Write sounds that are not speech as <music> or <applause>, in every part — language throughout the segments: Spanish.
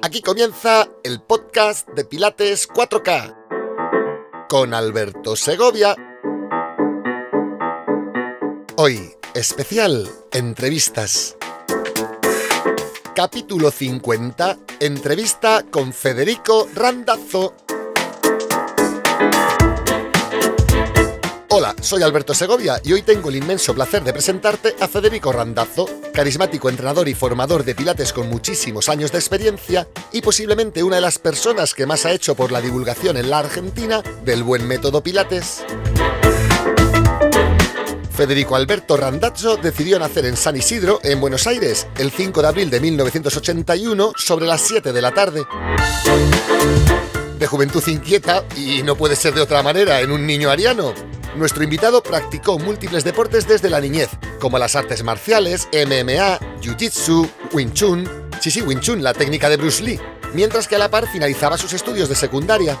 Aquí comienza el podcast de Pilates 4K con Alberto Segovia. Hoy, especial, entrevistas. Capítulo 50, entrevista con Federico Randazzo. Hola, soy Alberto Segovia y hoy tengo el inmenso placer de presentarte a Federico Randazzo, carismático entrenador y formador de pilates con muchísimos años de experiencia y posiblemente una de las personas que más ha hecho por la divulgación en la Argentina del buen método pilates. Federico Alberto Randazzo decidió nacer en San Isidro, en Buenos Aires, el 5 de abril de 1981, sobre las 7 de la tarde. De juventud inquieta, y no puede ser de otra manera en un niño ariano, nuestro invitado practicó múltiples deportes desde la niñez, como las artes marciales, MMA, Jiu-Jitsu, Wing Chun, sí Wing Chun, la técnica de Bruce Lee, mientras que a la par finalizaba sus estudios de secundaria.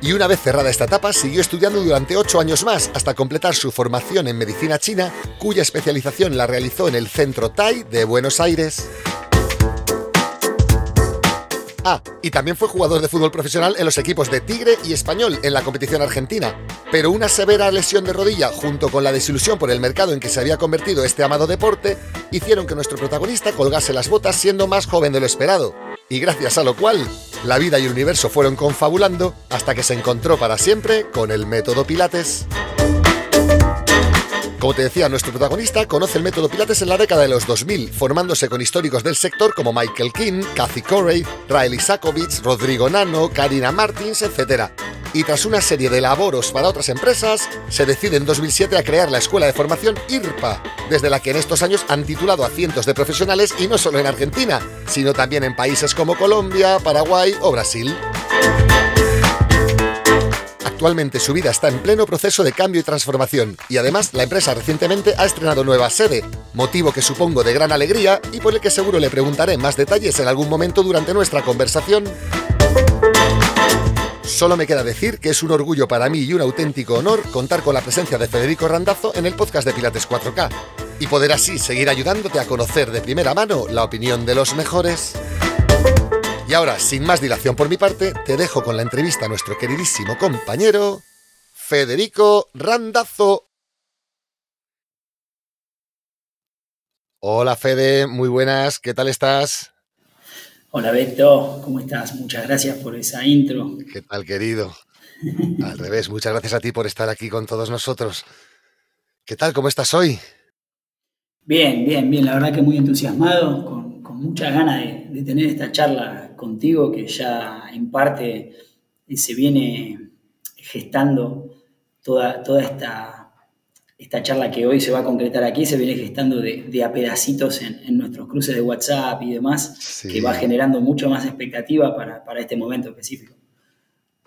Y una vez cerrada esta etapa, siguió estudiando durante ocho años más hasta completar su formación en medicina china, cuya especialización la realizó en el Centro Tai de Buenos Aires. Ah, y también fue jugador de fútbol profesional en los equipos de Tigre y Español en la competición argentina. Pero una severa lesión de rodilla, junto con la desilusión por el mercado en que se había convertido este amado deporte, hicieron que nuestro protagonista colgase las botas siendo más joven de lo esperado. Y gracias a lo cual, la vida y el universo fueron confabulando hasta que se encontró para siempre con el método Pilates. Como te decía, nuestro protagonista conoce el método Pilates en la década de los 2000, formándose con históricos del sector como Michael King, Kathy Corey, Riley Sakovic, Rodrigo Nano, Karina Martins, etc. Y tras una serie de laboros para otras empresas, se decide en 2007 a crear la escuela de formación IRPA, desde la que en estos años han titulado a cientos de profesionales y no solo en Argentina, sino también en países como Colombia, Paraguay o Brasil. Actualmente su vida está en pleno proceso de cambio y transformación y además la empresa recientemente ha estrenado nueva sede, motivo que supongo de gran alegría y por el que seguro le preguntaré más detalles en algún momento durante nuestra conversación. Solo me queda decir que es un orgullo para mí y un auténtico honor contar con la presencia de Federico Randazo en el podcast de Pilates 4K y poder así seguir ayudándote a conocer de primera mano la opinión de los mejores. Y ahora, sin más dilación por mi parte, te dejo con la entrevista a nuestro queridísimo compañero, Federico Randazzo. Hola Fede, muy buenas, ¿qué tal estás? Hola Beto, ¿cómo estás? Muchas gracias por esa intro. ¿Qué tal querido? Al revés, muchas gracias a ti por estar aquí con todos nosotros. ¿Qué tal? ¿Cómo estás hoy? Bien, bien, bien. La verdad que muy entusiasmado, con, con muchas ganas de, de, tener esta charla contigo que ya en parte se viene gestando toda, toda esta, esta charla que hoy se va a concretar aquí, se viene gestando de, de a pedacitos en, en, nuestros cruces de WhatsApp y demás, sí. que va generando mucho más expectativa para, para este momento específico.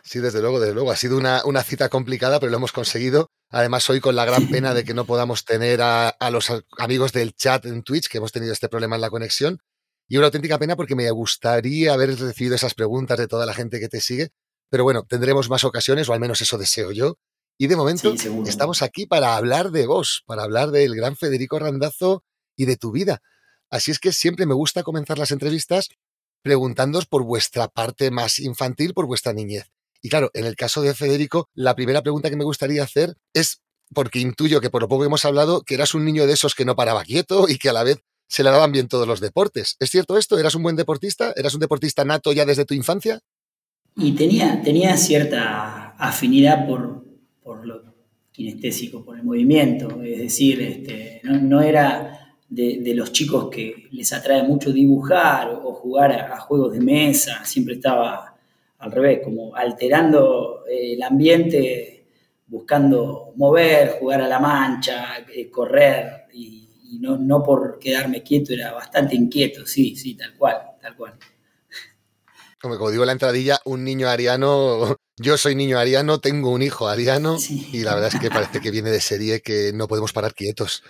Sí, desde luego, desde luego. Ha sido una, una, cita complicada, pero lo hemos conseguido. Además, hoy con la gran <laughs> pena de que no podamos tener a, a, los amigos del chat en Twitch, que hemos tenido este problema en la conexión. Y una auténtica pena porque me gustaría haber recibido esas preguntas de toda la gente que te sigue. Pero bueno, tendremos más ocasiones, o al menos eso deseo yo. Y de momento sí, estamos aquí para hablar de vos, para hablar del gran Federico Randazo y de tu vida. Así es que siempre me gusta comenzar las entrevistas preguntándoos por vuestra parte más infantil, por vuestra niñez. Y claro, en el caso de Federico, la primera pregunta que me gustaría hacer es, porque intuyo que por lo poco que hemos hablado, que eras un niño de esos que no paraba quieto y que a la vez se le daban bien todos los deportes. ¿Es cierto esto? ¿Eras un buen deportista? ¿Eras un deportista nato ya desde tu infancia? Y tenía, tenía cierta afinidad por, por lo kinestésico, por el movimiento. Es decir, este, no, no era de, de, los chicos que les atrae mucho dibujar o jugar a, a juegos de mesa. Siempre estaba al revés, como alterando eh, el ambiente, buscando mover, jugar a la mancha, eh, correr, y, y no, no, por quedarme quieto, era bastante inquieto, sí, sí, tal cual, tal cual. Como, como digo la entradilla, un niño ariano, <laughs> yo soy niño ariano, tengo un hijo ariano, sí. y la verdad es que parece que viene de serie que no podemos parar quietos.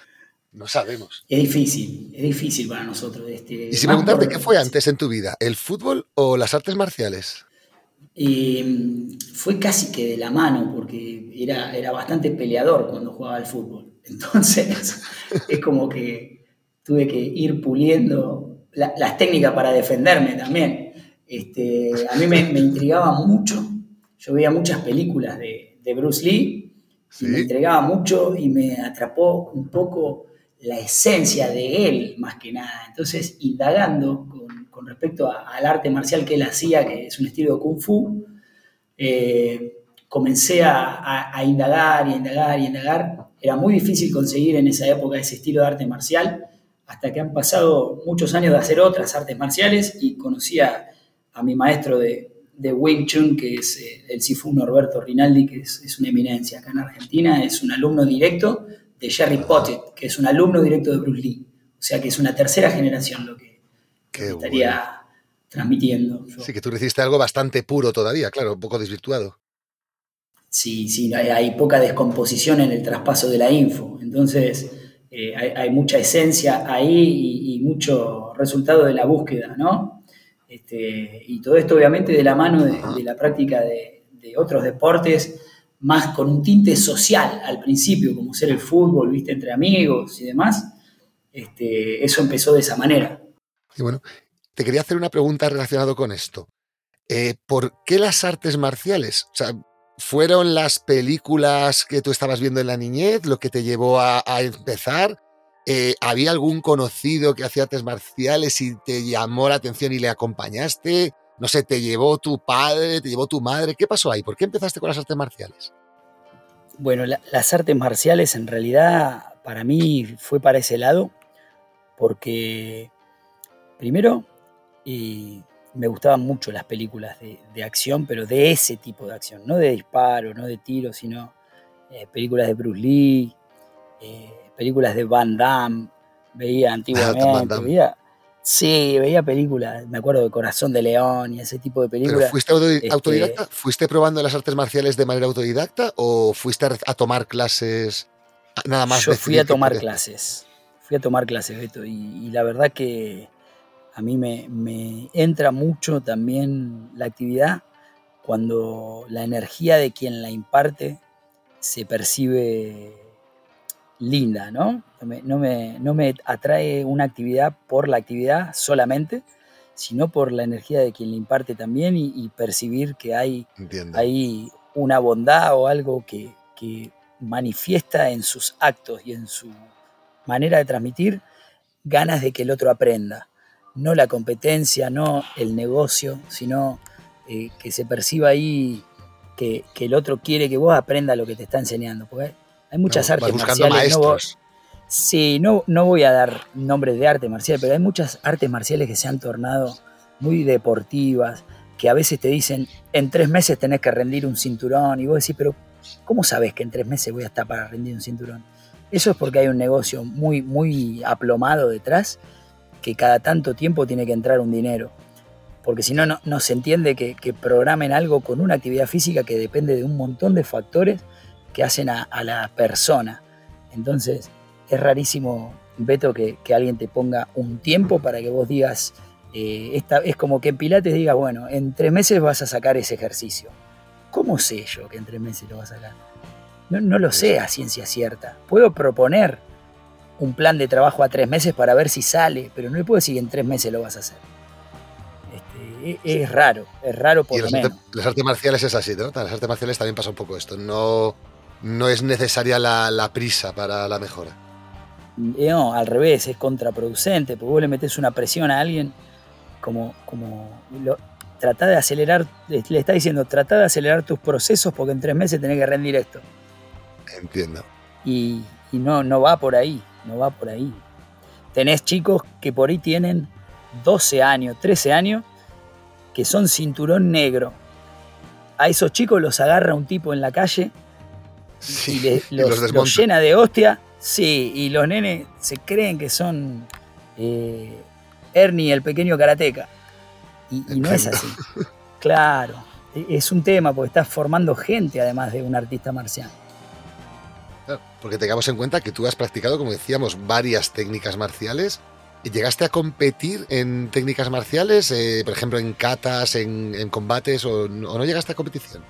No sabemos. Es difícil, es difícil para nosotros. Este, y si preguntarte, ¿qué fue antes en tu vida? ¿El fútbol o las artes marciales? Eh, fue casi que de la mano, porque era, era bastante peleador cuando jugaba al fútbol. Entonces, <laughs> es como que tuve que ir puliendo las técnicas para defenderme también. Este, a mí me, intrigaba mucho, yo veía muchas películas de, Bruce Lee y me entregaba mucho y me atrapó un poco la esencia de él, más que nada. Entonces, indagando con, respecto al arte marcial que él hacía, que es un estilo de kung fu, eh, comencé a, a, indagar y indagar y indagar. Era muy difícil conseguir en esa época ese estilo de arte marcial, hasta que han pasado muchos años de hacer otras artes marciales y conocí a, mi maestro de, de, Wing Chun, que es eh, el Sifu Norberto Rinaldi, que es, una eminencia acá en Argentina, es un alumno directo de Jerry Potter, que es un alumno directo de Bruce Lee. O sea que es una tercera generación lo que, estaría transmitiendo. Sí, que tú recibiste algo bastante puro todavía, claro, un poco desvirtuado. Sí, sí, hay, poca descomposición en el traspaso de la info. Entonces, eh, hay, mucha esencia ahí y, mucho resultado de la búsqueda, ¿no? Este, y todo esto, obviamente, de la mano de, la práctica de, otros deportes, más con un tinte social al principio, como ser el fútbol, viste, entre amigos y demás. Este, eso empezó de esa manera. Y bueno, te quería hacer una pregunta relacionada con esto. Eh, ¿Por qué las artes marciales? ¿Fueron las películas que tú estabas viendo en la niñez lo que te llevó a, empezar? Eh, ¿Había algún conocido que hacía artes marciales y te llamó la atención y le acompañaste? No sé, ¿te llevó tu padre, te llevó tu madre? ¿Qué pasó ahí? ¿Por qué empezaste con las artes marciales? Bueno, las artes marciales en realidad para mí fue para ese lado, porque primero y me gustaban mucho las películas de, acción, pero de ese tipo de acción, no de disparo, no de tiro, sino eh, películas de Bruce Lee, eh, películas de Van Damme, veía <laughs> antiguamente, veía, sí, veía películas, me acuerdo de Corazón de León y ese tipo de películas. fuiste este autodidacta? ¿Fuiste probando las artes marciales de manera autodidacta o fuiste a tomar clases nada más? Yo fui a tomar clases, fui a tomar clases, Beto, y la verdad que a mí me, entra mucho también la actividad cuando la energía de quien la imparte se percibe linda, ¿no? No me, atrae una actividad por la actividad solamente, sino por la energía de quien la imparte también y, percibir que hay, una bondad o algo que, que manifiesta en sus actos y en su manera de transmitir ganas de que el otro aprenda no la competencia, no el negocio, sino eh, que se perciba ahí que, el otro quiere que vos aprenda lo que te está enseñando. Porque hay muchas artes marciales. Maestros. sí, no, no voy a dar nombres de arte marcial, pero hay muchas artes marciales que se han tornado muy deportivas, que a veces te dicen, en tres meses tenés que rendir un cinturón, y vos decís, pero ¿cómo sabes que en tres meses voy a estar para rendir un cinturón? Eso es porque hay un negocio muy, muy aplomado detrás que cada tanto tiempo tiene que entrar un dinero. Porque si no, no, se entiende que, programen algo con una actividad física que depende de un montón de factores que hacen a, la persona. Entonces, es rarísimo, Beto, que, alguien te ponga un tiempo para que vos digas, eh, esta, es como que en Pilates digas, bueno, en tres meses vas a sacar ese ejercicio. ¿Cómo sé yo que en tres meses lo vas a sacar? No, no lo sé a ciencia cierta. Puedo proponer, un plan de trabajo a tres meses para ver si sale, pero no le puedo decir que en tres meses lo vas a hacer. Este, e, es, raro, es raro por lo menos. las artes marciales es así, ¿no? Las artes marciales también pasa un poco esto. No, no es necesaria la, prisa para la mejora. Eh, no, al revés, es contraproducente, porque vos le metes una presión a alguien como, como lo, de acelerar, le está diciendo, trata de acelerar tus procesos porque en tres meses tenés que rendir esto. Entiendo. Y, y no, no va por ahí no va por ahí. Tenés chicos que por ahí tienen 12 años, 13 años, que son cinturón negro. A esos chicos los agarra un tipo en la calle y, los, llena de hostia. Sí, y los nenes se creen que son eh, Ernie, el pequeño karateca. Y, y no es así. Claro, e, es un tema porque estás formando gente además de un artista marcial porque tengamos en cuenta que tú has practicado, como decíamos, varias técnicas marciales. ¿Y llegaste a competir en técnicas marciales, eh, por ejemplo, en catas, en, combates, o, no llegaste a competición?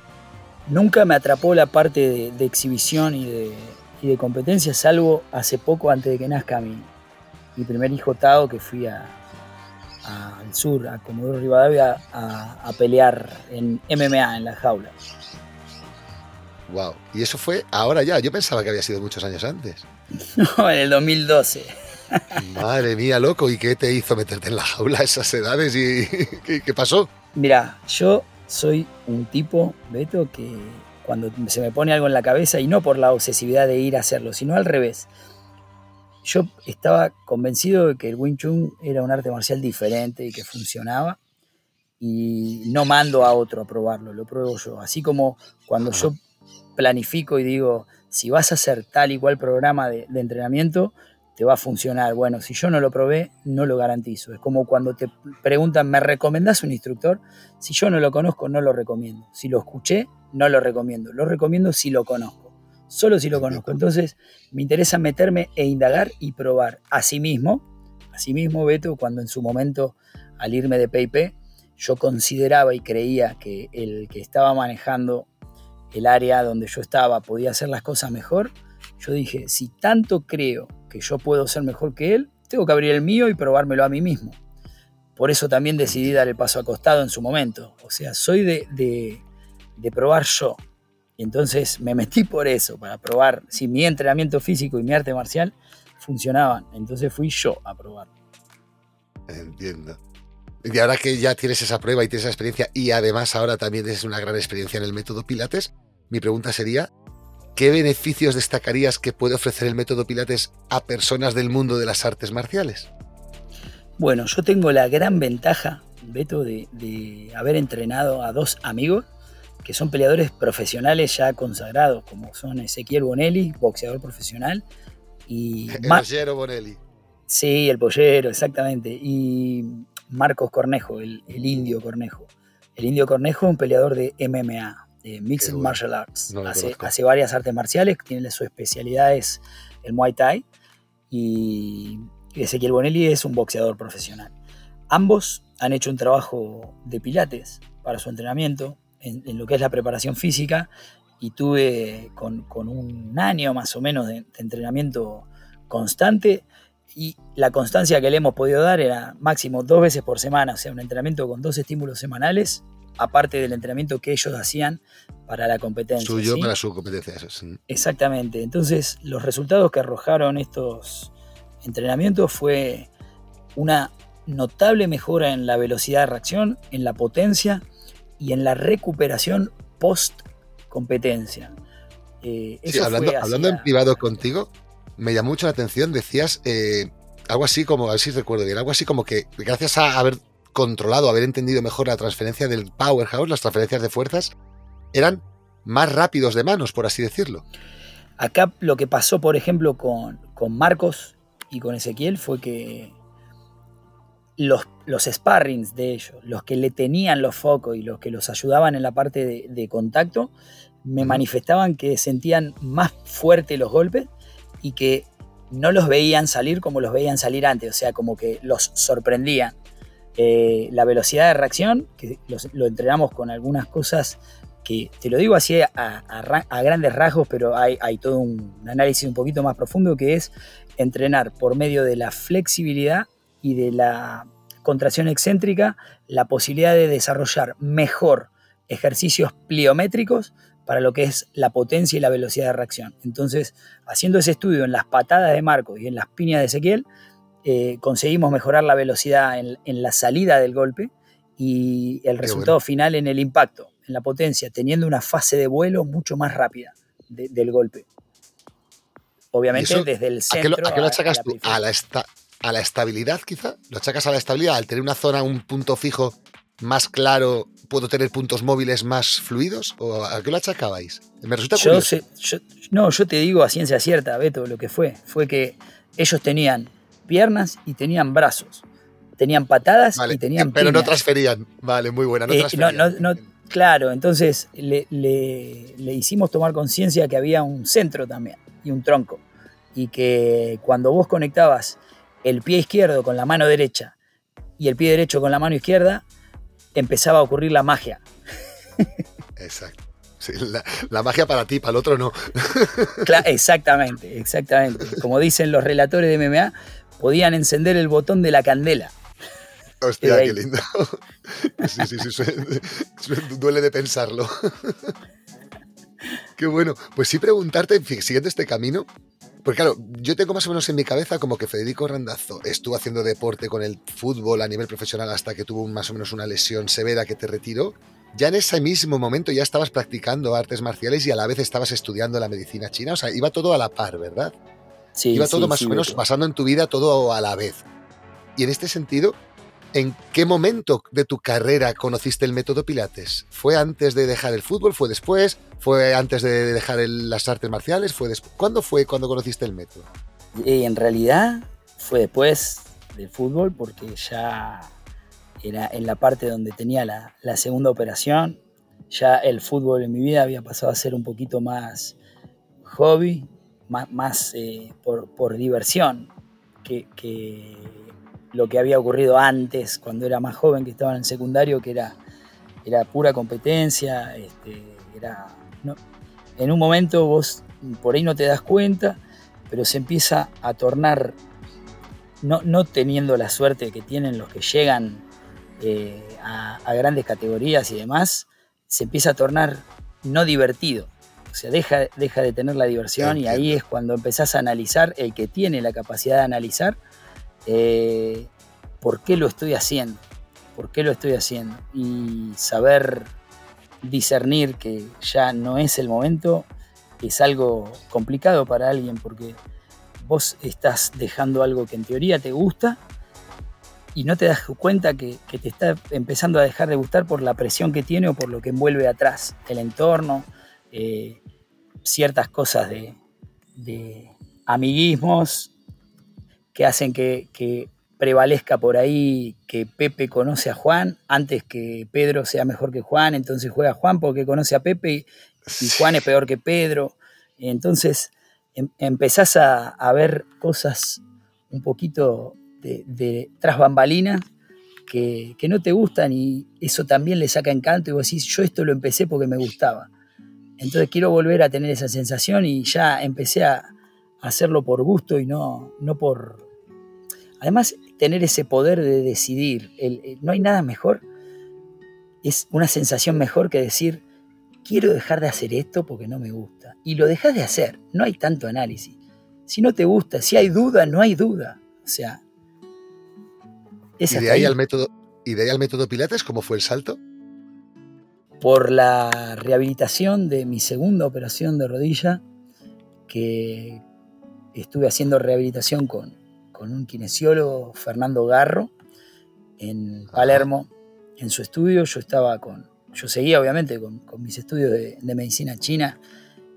Nunca me atrapó la parte de, exhibición y y de competencia, salvo hace poco antes de que nazca mi, mi primer hijo Tao, que fui a, al sur, a Comodoro Rivadavia, a, pelear en MMA, en la jaula. Wow, y eso fue ahora ya, yo pensaba que había sido muchos años antes. <laughs> No, en el 2012. <laughs> Madre mía, loco, ¿y qué te hizo meterte en la jaula a esas edades y <laughs> qué, pasó? Mira, yo soy un tipo, Beto, que cuando se me pone algo en la cabeza, y no por la obsesividad de ir a hacerlo, sino al revés, yo estaba convencido de que el Wing Chun era un arte marcial diferente y que funcionaba. Y no mando a otro a probarlo, lo pruebo yo. Así como cuando yo planifico y digo, si vas a hacer tal y cual programa de, entrenamiento, te va a funcionar. Bueno, si yo no lo probé, no lo garantizo. Es como cuando te preguntan, ¿me recomendás un instructor? Si yo no lo conozco, no lo recomiendo. Si lo escuché, no lo recomiendo. Lo recomiendo si lo conozco solo si lo conozco. Entonces me interesa meterme e indagar y probar. Asimismo, asimismo Beto, cuando en su momento al irme de PIP, yo consideraba y creía que el que estaba manejando el área donde yo estaba podía hacer las cosas mejor, yo dije, si tanto creo que yo puedo ser mejor que él, tengo que abrir el mío y probármelo a mí mismo. Por eso también decidí dar el paso acostado en su momento. O sea, soy de, de, probar yo. Y entonces me metí por eso, para probar si mi entrenamiento físico y mi arte marcial funcionaban. Entonces fui yo a probar. Entiendo. Y ahora que ya tienes esa prueba y tienes esa experiencia y además ahora también tienes una gran experiencia en el método Pilates, mi pregunta sería, ¿qué beneficios destacarías que puede ofrecer el método Pilates a personas del mundo de las artes marciales? Bueno, yo tengo la gran ventaja, Beto, de, de haber entrenado a dos amigos que son peleadores profesionales ya consagrados, como son Ezequiel Bonelli, boxeador profesional, y... El pollero Bonelli. Sí, el pollero, exactamente. Y Marcos Cornejo, el, indio Cornejo. El indio Cornejo, un peleador de MMA, de Mixed Martial Arts. hace, varias artes marciales, tiene su especialidad es el Muay Thai. Y Ezequiel Bonelli es un boxeador profesional. Ambos han hecho un trabajo de pilates para su entrenamiento, en, lo que es la preparación física y tuve con, un año más o menos de, entrenamiento constante y la constancia que le hemos podido dar era máximo dos veces por semana, o sea, un entrenamiento con dos estímulos semanales, aparte del entrenamiento que ellos hacían para la competencia. Suyo para su competencia. Exactamente. Entonces, los resultados que arrojaron estos entrenamientos fue una notable mejora en la velocidad de reacción, en la potencia y en la recuperación post competencia. Eh, hablando, en privado contigo, me llamó mucho la atención, decías eh, algo así como, a ver si recuerdo bien, algo así como que gracias a haber controlado, haber entendido mejor la transferencia del powerhouse, las transferencias de fuerzas, eran más rápidos de manos, por así decirlo. Acá lo que pasó, por ejemplo, con, con Marcos y con Ezequiel fue que los, los sparrings de ellos, los que le tenían los focos y los que los ayudaban en la parte de, contacto, me manifestaban que sentían más fuerte los golpes y que no los veían salir como los veían salir antes, o sea, como que los sorprendían. Eh, la velocidad de reacción, que lo entrenamos con algunas cosas que te lo digo así a, grandes rasgos, pero hay, hay, todo un análisis un poquito más profundo que es entrenar por medio de la flexibilidad y de la contracción excéntrica la posibilidad de desarrollar mejor ejercicios pliométricos para lo que es la potencia y la velocidad de reacción. Entonces, haciendo ese estudio en las patadas de Marco y en las piñas de Ezequiel, eh, conseguimos mejorar la velocidad en, la salida del golpe y el resultado final en el impacto, en la potencia, teniendo una fase de vuelo mucho más rápida del golpe. Obviamente desde el centro. ¿A qué lo, achacas tú? A la, esta, a la estabilidad, quizá. Lo achacas a la estabilidad. Al tener una zona, un punto fijo más claro, ¿puedo tener puntos móviles más fluidos? ¿O a qué lo achacabais? Me resulta yo, no, yo te digo a ciencia cierta, Beto, lo que fue. Fue que ellos tenían piernas y tenían brazos. Tenían patadas y tenían Pero no transferían. Vale, muy buena. No eh, transferían. claro, entonces le, le hicimos tomar conciencia que había un centro también y un tronco. Y que cuando vos conectabas el pie izquierdo con la mano derecha y el pie derecho con la mano izquierda, empezaba a ocurrir la magia. Exacto. la, magia para ti, para el otro no. exactamente, exactamente. Como dicen los relatores de MMA, podían encender el botón de la candela. Hostia, qué lindo. Sí, sí, sí, duele de pensarlo. Qué bueno. Pues sí preguntarte, siguiendo este camino, porque claro, yo tengo más o menos en mi cabeza como que Federico Randazzo estuvo haciendo deporte con el fútbol a nivel profesional hasta que tuvo más o menos una lesión severa que te retiró. Ya en ese mismo momento ya estabas practicando artes marciales y a la vez estabas estudiando la medicina china. O sea, iba todo a la par, ¿verdad? Sí. Iba todo más o menos pasando en tu vida todo a la vez. Y en este sentido, ¿En qué momento de tu carrera conociste el método Pilates? ¿Fue antes de dejar el fútbol? ¿Fue después? ¿Fue antes de dejar las artes marciales? ¿Fue ¿Cuándo fue cuando conociste el método? Y en realidad fue después del fútbol porque ya era en la parte donde tenía la, segunda operación. Ya el fútbol en mi vida había pasado a ser un poquito más hobby, más, eh, por, diversión que lo que había ocurrido antes, cuando era más joven, que estaba en el secundario, que era, era pura competencia. Este, era, en un momento vos por ahí no te das cuenta, pero se empieza a tornar, no, no teniendo la suerte que tienen los que llegan eh, a, grandes categorías y demás, se empieza a tornar no divertido. O sea, deja, deja de tener la diversión y ahí es cuando empezás a analizar, el que tiene la capacidad de analizar, eh, por qué lo estoy haciendo, por qué lo estoy haciendo y saber discernir que ya no es el momento es algo complicado para alguien porque vos estás dejando algo que en teoría te gusta y no te das cuenta que, te está empezando a dejar de gustar por la presión que tiene o por lo que envuelve atrás, el entorno, eh, ciertas cosas de, de amiguismos que hacen que, prevalezca por ahí que Pepe conoce a Juan antes que Pedro sea mejor que Juan, entonces juega Juan porque conoce a Pepe y, Juan es peor que Pedro. Entonces em, empezás a, ver cosas un poquito de, tras bambalinas que, no te gustan y eso también le saca encanto y vos decís, yo esto lo empecé porque me gustaba. Entonces quiero volver a tener esa sensación y ya empecé a hacerlo por gusto y no, no por, Además, tener ese poder de decidir, no hay nada mejor, es una sensación mejor que decir, quiero dejar de hacer esto porque no me gusta. Y lo dejas de hacer, no hay tanto análisis. Si no te gusta, si hay duda, no hay duda. O sea... ¿Y de, ahí, Al método, ¿Y de ahí al método Pilates cómo fue el salto? Por la rehabilitación de mi segunda operación de rodilla, que estuve haciendo rehabilitación con, con un kinesiólogo, Fernando Garro, en Palermo, en su estudio. Yo estaba con, yo seguía obviamente con, mis estudios de, medicina china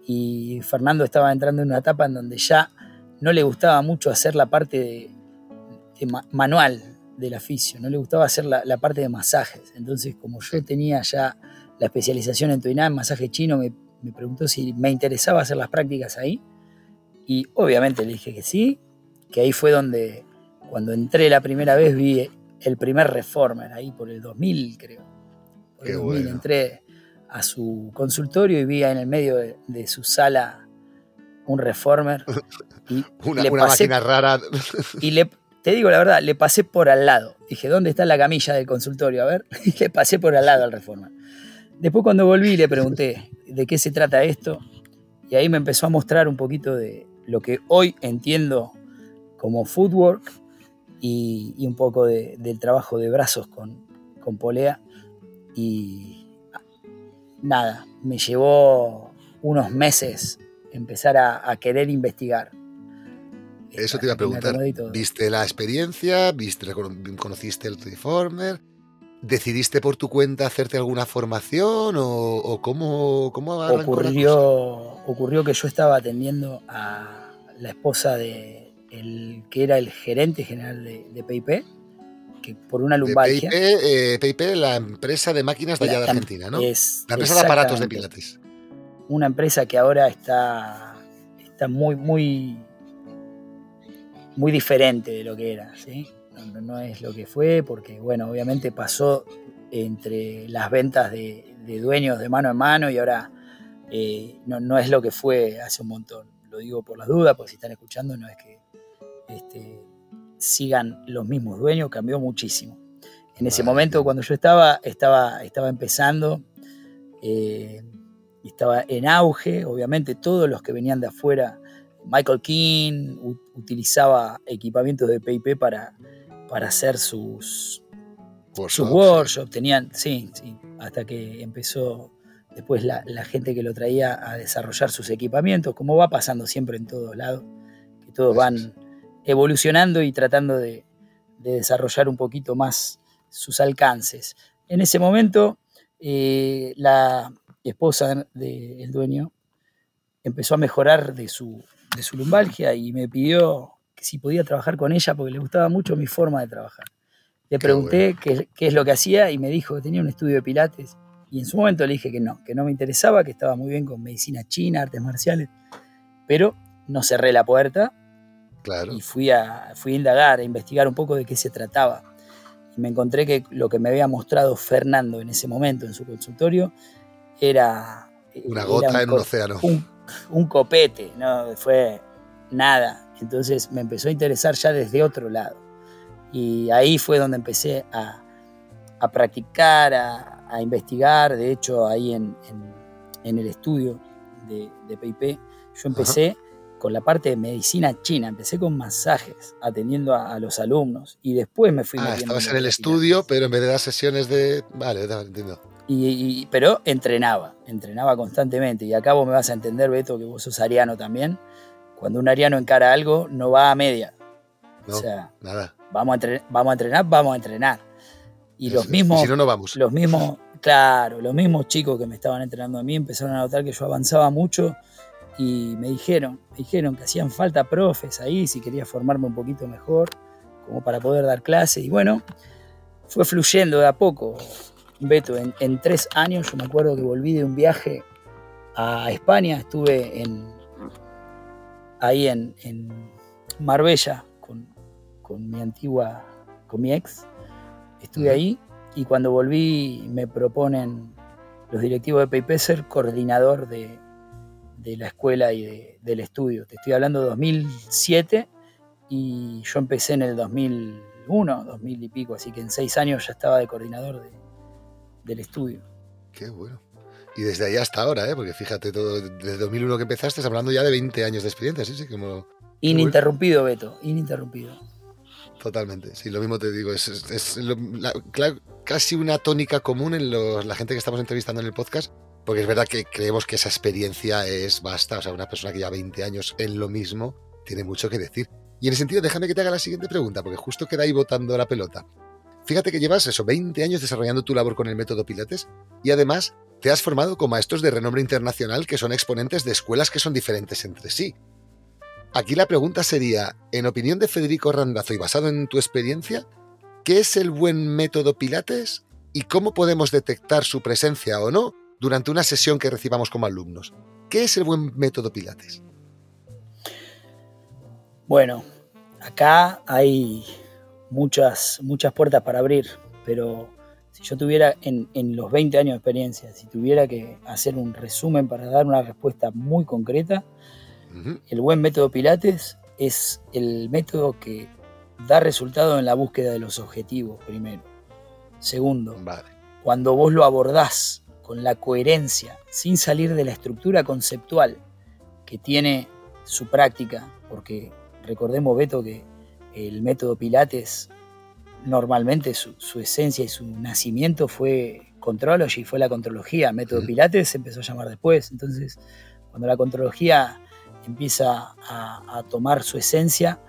y Fernando estaba entrando en una etapa en donde ya no le gustaba mucho hacer la parte de, manual del oficio, no le gustaba hacer la, parte de masajes. Entonces, como yo tenía ya la especialización en Tuiná, en masaje chino, me, me preguntó si me interesaba hacer las prácticas ahí. Y obviamente le dije que sí, que ahí fue donde, cuando entré la primera vez, vi el primer Reformer, ahí por el 2000, creo. Por el 2000 entré a su consultorio y vi en el medio de, su sala un Reformer. Y <laughs> una, máquina rara. y le, te digo la verdad, le pasé por al lado. Dije, ¿dónde está la camilla del consultorio? A ver, <laughs> y le pasé por al lado al Reformer. Después cuando volví le pregunté de qué se trata esto y ahí me empezó a mostrar un poquito de lo que hoy entiendo como footwork y, un poco del trabajo de brazos con, con polea. Y nada, me llevó unos meses empezar a, querer investigar. Eso te iba a preguntar. ¿Viste la experiencia? ¿Viste, ¿Conociste el Triformer? ¿Decidiste por tu cuenta hacerte alguna formación o, cómo, cómo ocurrió, ocurrió que yo estaba atendiendo a la esposa de, el que era el gerente general de, de PIP, que por una lumbalgia. PIP, eh, la empresa de máquinas de allá de Argentina, ¿no? Es, la empresa de aparatos de Pilates. Una empresa que ahora está, está muy, muy, muy diferente de lo que era, ¿sí? No, es lo que fue, porque, bueno, obviamente pasó entre las ventas de, de dueños de mano en mano y ahora eh, no, no, es lo que fue hace un montón. Lo digo por las dudas, porque si están escuchando no es que este, sigan los mismos dueños, cambió muchísimo. En ese momento, cuando yo estaba, estaba, estaba empezando, eh, estaba en auge, obviamente todos los que venían de afuera, Michael King utilizaba equipamientos de PIP para, para hacer sus, sus workshops, tenían, sí, sí, hasta que empezó después la, gente que lo traía a desarrollar sus equipamientos, como va pasando siempre en todos lados, que todos van evolucionando y tratando de, desarrollar un poquito más sus alcances. En ese momento, eh, la esposa del dueño empezó a mejorar de su, de su lumbalgia y me pidió que si podía trabajar con ella porque le gustaba mucho mi forma de trabajar. Le pregunté qué, es lo que hacía y me dijo que tenía un estudio de pilates. Y en su momento le dije que no, que no me interesaba, que estaba muy bien con medicina china, artes marciales. Pero no cerré la puerta claro. y fui a, fui a indagar, a investigar un poco de qué se trataba. Y me encontré que lo que me había mostrado Fernando en ese momento en su consultorio era... Una gota en un océano. Un, un copete, no fue nada. Entonces me empezó a interesar ya desde otro lado. Y ahí fue donde empecé a, practicar, a, investigar. De hecho, ahí en, el estudio de, de PIP, yo empecé con la parte de medicina china. Empecé con masajes, atendiendo a, los alumnos. Y después me fui ah, Estabas en el estudio, pero en vez de dar sesiones de. Vale, entiendo. Y, pero entrenaba, entrenaba constantemente. Y acá vos me vas a entender, Beto, que vos sos ariano también. Cuando un ariano encara algo, no va a media. o sea, nada. Vamos a, entrenar, vamos a entrenar, vamos a entrenar. Y los mismos. si no, no vamos. Los mismos, <laughs> claro, los mismos chicos que me estaban entrenando a mí empezaron a notar que yo avanzaba mucho y me dijeron, me dijeron que hacían falta profes ahí, si quería formarme un poquito mejor, como para poder dar clases. Y bueno, fue fluyendo de a poco. Beto, en, tres años yo me acuerdo que volví de un viaje a España, estuve en, ahí en, Marbella con, mi antigua, con mi ex, estuve ahí y cuando volví me proponen los directivos de PayPay ser coordinador de, la escuela y del estudio. Te estoy hablando de 2007 y yo empecé en el 2001, 2000 y pico, así que en seis años ya estaba de coordinador de, del estudio. Qué bueno. Y desde ahí hasta ahora, ¿eh? porque fíjate, todo, desde 2001 que empezaste, hablando ya de 20 años de experiencia, sí, sí, como... Ininterrumpido, Beto, ininterrumpido. Totalmente, sí, lo mismo te digo, es, casi una tónica común en la gente que estamos entrevistando en el podcast, porque es verdad que creemos que esa experiencia es basta, o sea, una persona que lleva 20 años en lo mismo tiene mucho que decir. Y en ese sentido, déjame que te haga la siguiente pregunta, porque justo queda ahí botando la pelota. Fíjate que llevas eso, 20 años desarrollando tu labor con el método Pilates y además te has formado con maestros de renombre internacional que son exponentes de escuelas que son diferentes entre sí. Aquí la pregunta sería, en opinión de Federico Randazo y basado en tu experiencia, ¿qué es el buen método Pilates y cómo podemos detectar su presencia o no durante una sesión que recibamos como alumnos? ¿Qué es el buen método Pilates? Bueno, acá hay muchas, muchas puertas para abrir, pero si yo tuviera en, los 20 años de experiencia, si tuviera que hacer un resumen para dar una respuesta muy concreta, el buen método Pilates es el método que da resultado en la búsqueda de los objetivos, primero. Segundo, cuando vos lo abordás con la coherencia, sin salir de la estructura conceptual que tiene su práctica, porque recordemos, Beto, que el método Pilates, normalmente su, esencia y su nacimiento fue Contrology, fue la contrología. Método Pilates se empezó a llamar después. Entonces, cuando la contrología empieza a, tomar su esencia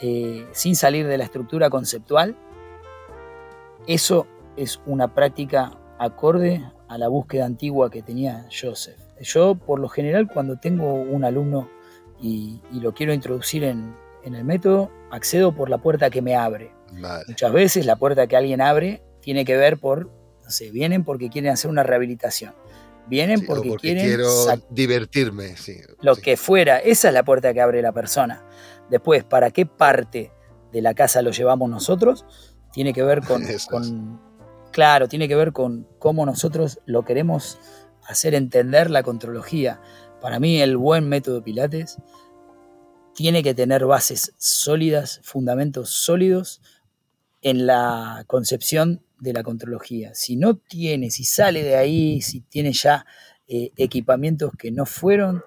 eh, sin salir de la estructura conceptual, eso es una práctica acorde a la búsqueda antigua que tenía Joseph. Yo, por lo general, cuando tengo un alumno y lo quiero introducir en, en el método accedo por la puerta que me abre. Muchas veces la puerta que alguien abre tiene que ver por, no sé, vienen porque quieren hacer una rehabilitación. Vienen porque, quieren quiero divertirme, lo que fuera, esa es la puerta que abre la persona. Después, ¿para qué parte de la casa lo llevamos nosotros? Tiene que ver con, <laughs> con claro, tiene que ver con cómo nosotros lo queremos hacer entender la contrología. Para mí el buen método Pilates tiene que tener bases sólidas, fundamentos sólidos en la concepción de la contrología. Si no tiene, si sale de ahí, si tiene ya eh, equipamientos que no fueron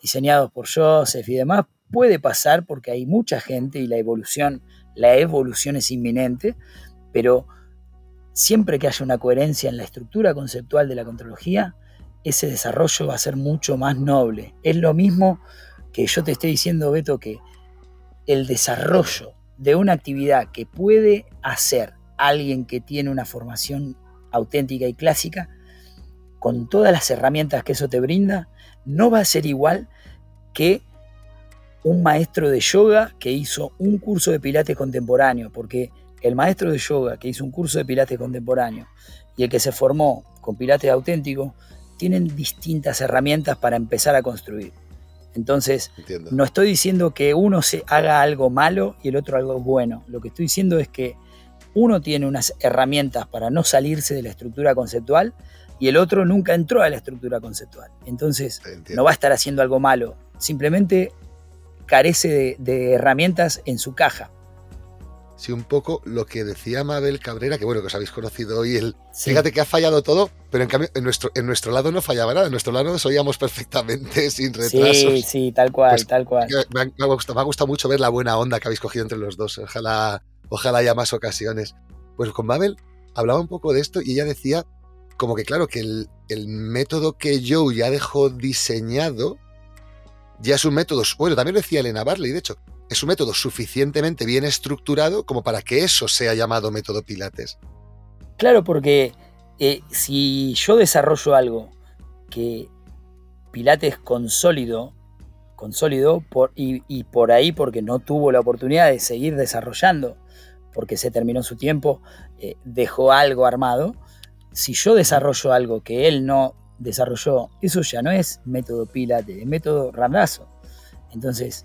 diseñados por Joseph y demás, puede pasar porque hay mucha gente y la evolución, la evolución es inminente, pero siempre que haya una coherencia en la estructura conceptual de la contrología, ese desarrollo va a ser mucho más noble. Es lo mismo que yo te estoy diciendo, Beto, que el desarrollo de una actividad que puede hacer alguien que tiene una formación auténtica y clásica, con todas las herramientas que eso te brinda, no va a ser igual que un maestro de yoga que hizo un curso de pilates contemporáneo, porque el maestro de yoga que hizo un curso de pilates contemporáneo y el que se formó con pilates auténtico, tienen distintas herramientas para empezar a construir. Entonces, no estoy diciendo que uno se haga algo malo y el otro algo bueno. Lo que estoy diciendo es que uno tiene unas herramientas para no salirse de la estructura conceptual y el otro nunca entró a la estructura conceptual. Entonces, no va a estar haciendo algo malo. Simplemente carece de herramientas en su caja sí, un poco lo que decía Mabel Cabrera, que bueno, que os habéis conocido hoy, el, fíjate que ha fallado todo, pero en cambio en nuestro, en nuestro lado no fallaba nada, en nuestro lado nos oíamos perfectamente, <laughs> sin retrasos. Sí, sí, tal cual, pues, tal cual. Me ha, me, gustado, me ha, gustado, mucho ver la buena onda que habéis cogido entre los dos, ojalá, ojalá haya más ocasiones. Pues con Mabel hablaba un poco de esto y ella decía como que claro, que el, el método que Joe ya dejó diseñado ya es un método, bueno, también lo decía Elena Barley, de hecho, es un método suficientemente bien estructurado como para que eso sea llamado método Pilates. Claro, porque eh, si yo desarrollo algo que Pilates consolidó, consolidó por, y, y, por ahí porque no tuvo la oportunidad de seguir desarrollando, porque se terminó su tiempo, eh, dejó algo armado, si yo desarrollo algo que él no desarrolló, eso ya no es método Pilates, es método Randazo. Entonces,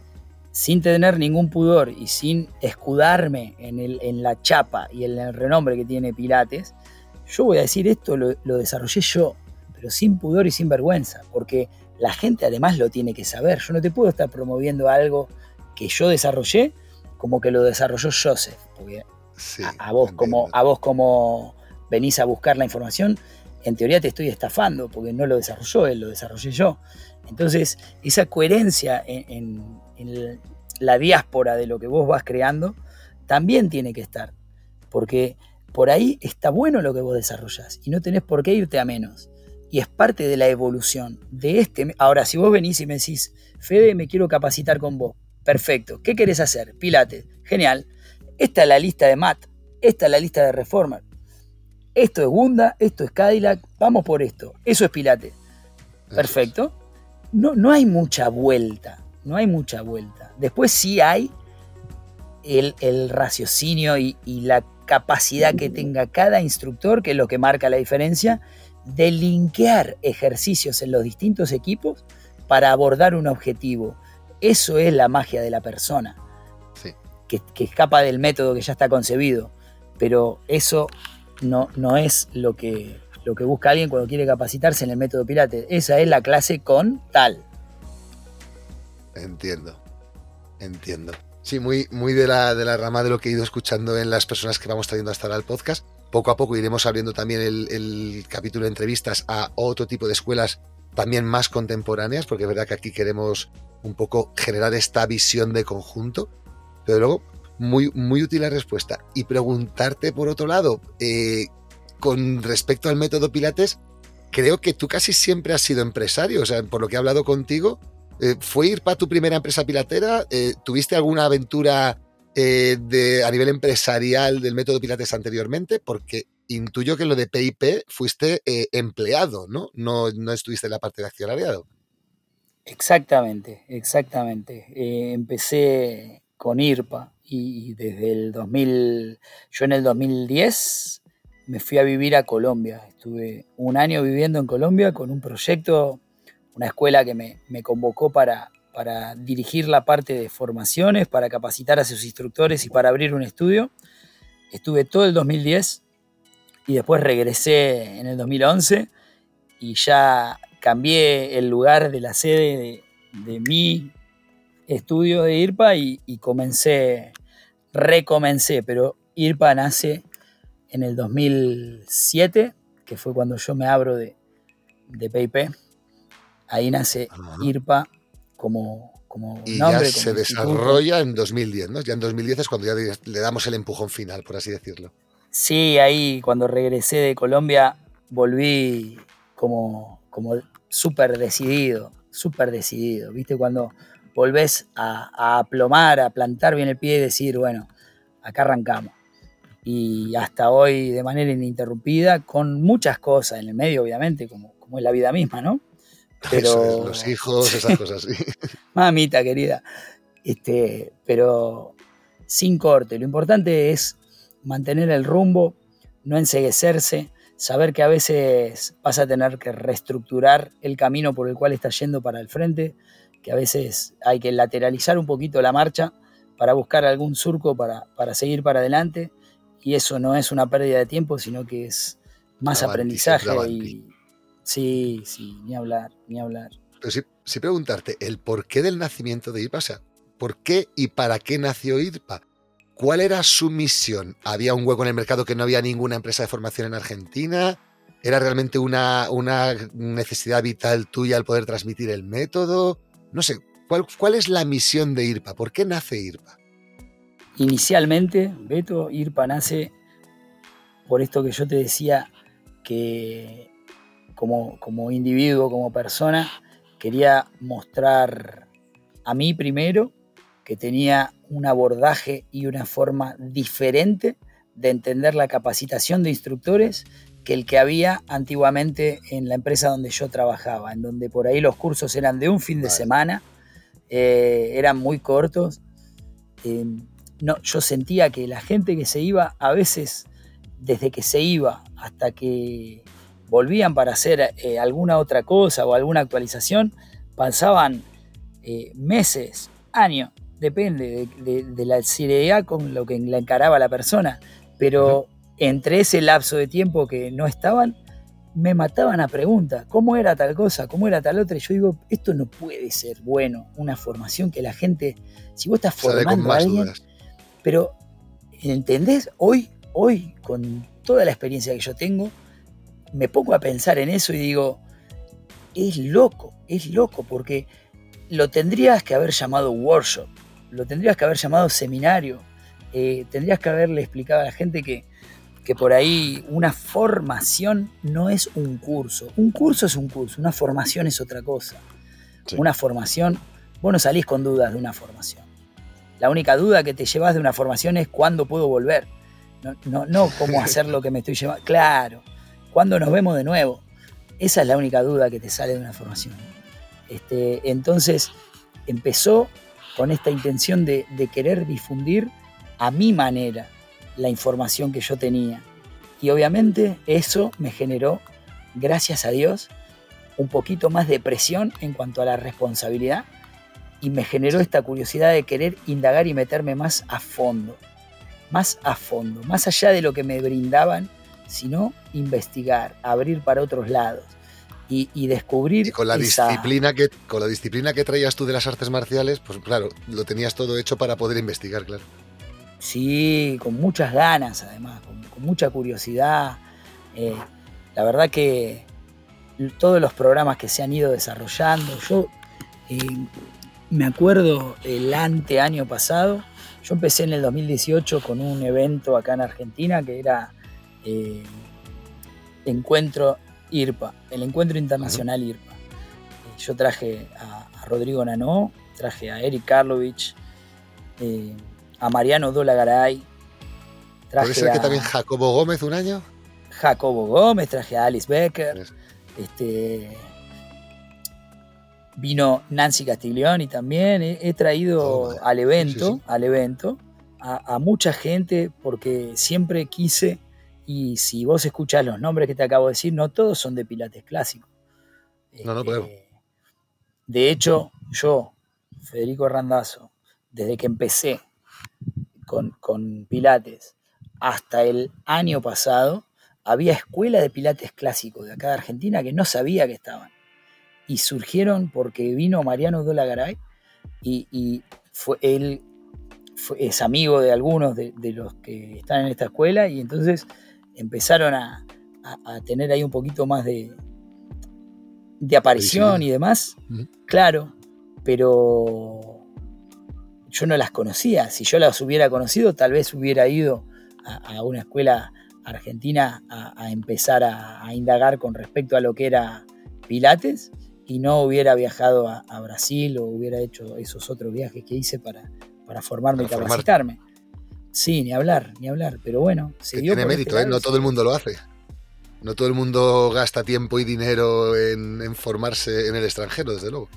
sin tener ningún pudor y sin escudarme en, el, en la chapa y en el renombre que tiene Pilates, yo voy a decir esto lo, desarrollé yo, pero sin pudor y sin vergüenza, porque la gente además lo tiene que saber. Yo no te puedo estar promoviendo algo que yo desarrollé como que lo desarrolló Joseph, porque a, vos como, a vos como venís a buscar la información, en teoría te estoy estafando, porque no lo desarrolló él, lo desarrollé yo. Entonces, esa coherencia en, en la diáspora de lo que vos vas creando, también tiene que estar. Porque por ahí está bueno lo que vos desarrollás y no tenés por qué irte a menos. Y es parte de la evolución de este. Ahora, si vos venís y me decís, Fede, me quiero capacitar con vos. Perfecto. ¿Qué querés hacer? Pilates. Genial. Esta es la lista de MAT. Esta es la lista de Reformer. Esto es Gunda, esto es Cadillac. Vamos por esto. Eso es Pilates. Perfecto. No, no hay mucha vuelta no hay mucha vuelta. Después sí hay el, raciocinio y, la capacidad que tenga cada instructor, que es lo que marca la diferencia, de linkear ejercicios en los distintos equipos para abordar un objetivo. Eso es la magia de la persona, que, escapa del método que ya está concebido. Pero eso no, no es lo que, lo que busca alguien cuando quiere capacitarse en el método Pilates. Esa es la clase con tal. Entiendo. Entiendo. Sí, muy, muy de, la, de la rama de lo que he ido escuchando en las personas que vamos trayendo hasta ahora al podcast. Poco a poco iremos abriendo también el, capítulo de entrevistas a otro tipo de escuelas también más contemporáneas, porque es verdad que aquí queremos un poco generar esta visión de conjunto. Pero luego, muy, muy útil la respuesta. Y preguntarte por otro lado, eh, con respecto al método Pilates, creo que tú casi siempre has sido empresario, o sea, por lo que he hablado contigo, eh, ¿Fue ir para tu primera empresa pilatera? Eh, ¿Tuviste alguna aventura eh, a nivel empresarial del método Pilates anteriormente? Porque intuyo que lo de PIP fuiste empleado, ¿no? ¿no? No estuviste en la parte de accionariado. Exactamente, exactamente. empecé con IRPA y desde el 2000, yo en el 2010 me fui a vivir a Colombia. Estuve un año viviendo en Colombia con un proyecto una escuela que me, convocó para, para dirigir la parte de formaciones, para capacitar a sus instructores y para abrir un estudio. Estuve todo el 2010 y después regresé en el 2011 y ya cambié el lugar de la sede de, mi estudio de IRPA y, y, comencé, recomencé, pero IRPA nace en el 2007, que fue cuando yo me abro de, de PIP. Ahí nace IRPA como, como y ya se desarrolla en 2010, ¿no? Ya en 2010 es cuando ya le damos el empujón final, por así decirlo. Sí, ahí cuando regresé de Colombia volví como, como súper decidido, súper decidido, ¿viste? Cuando volvés a, a, aplomar, a plantar bien el pie y decir, bueno, acá arrancamos. Y hasta hoy de manera ininterrumpida, con muchas cosas en el medio, obviamente, como, como es la vida misma, ¿no? <laughs> Pero... los hijos, esas cosas, sí. <laughs> Mamita querida. Este, pero sin corte. Lo importante es mantener el rumbo, no enseguecerse, saber que a veces vas a tener que reestructurar el camino por el cual estás yendo para el frente, que a veces hay que lateralizar un poquito la marcha para buscar algún surco para, para seguir para adelante. Y eso no es una pérdida de tiempo, sino que es más aprendizaje. Y, sí, sí, ni hablar, ni hablar. Pero si, preguntarte, el porqué del nacimiento de IRPA, o sea, ¿por qué y para qué nació IRPA? ¿Cuál era su misión? ¿Había un hueco en el mercado que no había ninguna empresa de formación en Argentina? ¿Era realmente una, una necesidad vital tuya el poder transmitir el método? No sé, ¿cuál, ¿cuál es la misión de IRPA? ¿Por qué nace IRPA? Inicialmente, Beto, IRPA nace por esto que yo te decía, que como, como individuo, como persona, quería mostrar a mí primero que tenía un abordaje y una forma diferente de entender la capacitación de instructores que el que había antiguamente en la empresa donde yo trabajaba, en donde por ahí los cursos eran de un fin de semana, eh, eran muy cortos. Eh, no, yo sentía que la gente que se iba, a veces desde que se iba hasta que volvían para hacer eh, alguna otra cosa o alguna actualización, pasaban meses, años, depende de, la seriedad con lo que la encaraba la persona, pero entre ese lapso de tiempo que no estaban, me mataban a preguntas, ¿cómo era tal cosa? ¿Cómo era tal otra? Y yo digo, esto no puede ser bueno, una formación que la gente, si vos estás formando a alguien, pero ¿entendés? Hoy, hoy, con toda la experiencia que yo tengo, me pongo a pensar en eso y digo, es loco, es loco, porque lo tendrías que haber llamado workshop, lo tendrías que haber llamado seminario, eh, tendrías que haberle explicado a la gente que, que por ahí una formación no es un curso. Un curso es un curso, una formación es otra cosa. Una formación, vos no salís con dudas de una formación. La única duda que te llevas de una formación es cuándo puedo volver. No, no, no cómo <laughs> hacer lo que me estoy llevando. Claro, cuándo nos vemos de nuevo. Esa es la única duda que te sale de una formación. Este, entonces empezó con esta intención de, querer difundir a mi manera la información que yo tenía. Y obviamente eso me generó, gracias a Dios, un poquito más de presión en cuanto a la responsabilidad y me generó esta curiosidad de querer indagar y meterme más a fondo, más a fondo, más allá de lo que me brindaban, sino investigar, abrir para otros lados y, descubrir. con la, disciplina que, con la disciplina que traías tú de las artes marciales, pues claro, lo tenías todo hecho para poder investigar, claro. Sí, con muchas ganas, además, con, mucha curiosidad. Eh, la verdad que todos los programas que se han ido desarrollando, yo eh, me acuerdo el ante año pasado, yo empecé en el 2018 con un evento acá en Argentina que era eh, Encuentro IRPA, el Encuentro Internacional IRPA. Eh, yo traje a, Rodrigo Nanó, traje a Eric Karlovich, eh, a Mariano Dolagaray. ¿Puede ser que también Jacobo Gómez un año? Jacobo Gómez, traje a Alice Becker. Este, vino Nancy Castiglioni también. He, traído al evento, al evento a, mucha gente porque siempre quise y si vos escuchás los nombres que te acabo de decir, no todos son de Pilates clásico. No, no puedo. Este, de hecho, yo, Federico Randazzo, desde que empecé con, Pilates hasta el año pasado, había escuela de pilates clásico de acá de Argentina que no sabía que estaban. Y surgieron porque vino Mariano Dolagaray y, y fue, él es amigo de algunos de, los que están en esta escuela y entonces empezaron a, tener ahí un poquito más de, de aparición y demás. Claro, pero yo no las conocía. Si yo las hubiera conocido, tal vez hubiera ido a, una escuela argentina a, empezar a, indagar con respecto a lo que era Pilates y no hubiera viajado a, Brasil o hubiera hecho esos otros viajes que hice para, para formarme y capacitarme. Sí, ni hablar, ni hablar. Pero bueno, se Tiene mérito, este ¿eh? no todo el mundo lo hace. No todo el mundo gasta tiempo y dinero en, formarse en el extranjero, desde luego.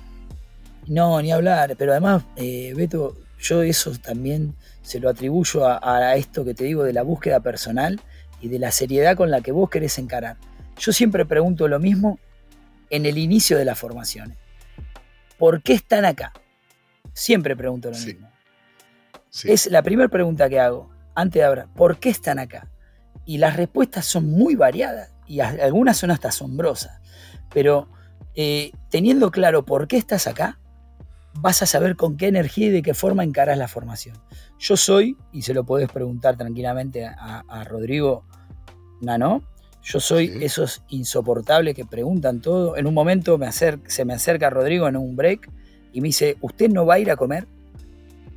No, ni hablar. Pero además, eh, Beto, yo eso también se lo atribuyo a, esto que te digo de la búsqueda personal y de la seriedad con la que vos querés encarar. Yo siempre pregunto lo mismo en el inicio de las formaciones. ¿Por qué están acá? Siempre pregunto lo mismo. Es la primera pregunta que hago antes de hablar. ¿Por qué están acá? Y las respuestas son muy variadas y algunas son hasta asombrosas. Pero eh, teniendo claro por qué estás acá, vas a saber con qué energía y de qué forma encarás la formación. Yo soy, y se lo puedes preguntar tranquilamente a, Rodrigo Nano, yo soy esos insoportables que preguntan todo. En un momento me se me acerca Rodrigo en un break y me dice, ¿usted no va a ir a comer?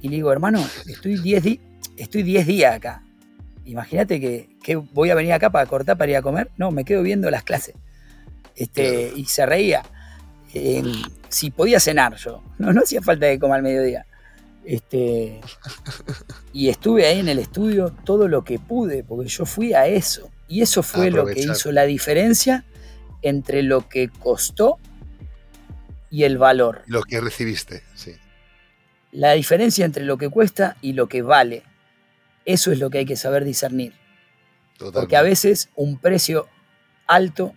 Y le digo, hermano, estoy 10 estoy días acá. Imagínate que, voy a venir acá para cortar para ir a comer. No, me quedo viendo las clases. Este, Y se reía. si podía cenar yo. No, no hacía falta que coma al mediodía. Este, y estuve ahí en el estudio todo lo que pude, porque yo fui a eso. Y eso fue lo que hizo la diferencia entre lo que costó y el valor. Lo que recibiste, sí la diferencia entre lo que cuesta y lo que vale. Eso es lo que hay que saber discernir. Porque a veces un precio alto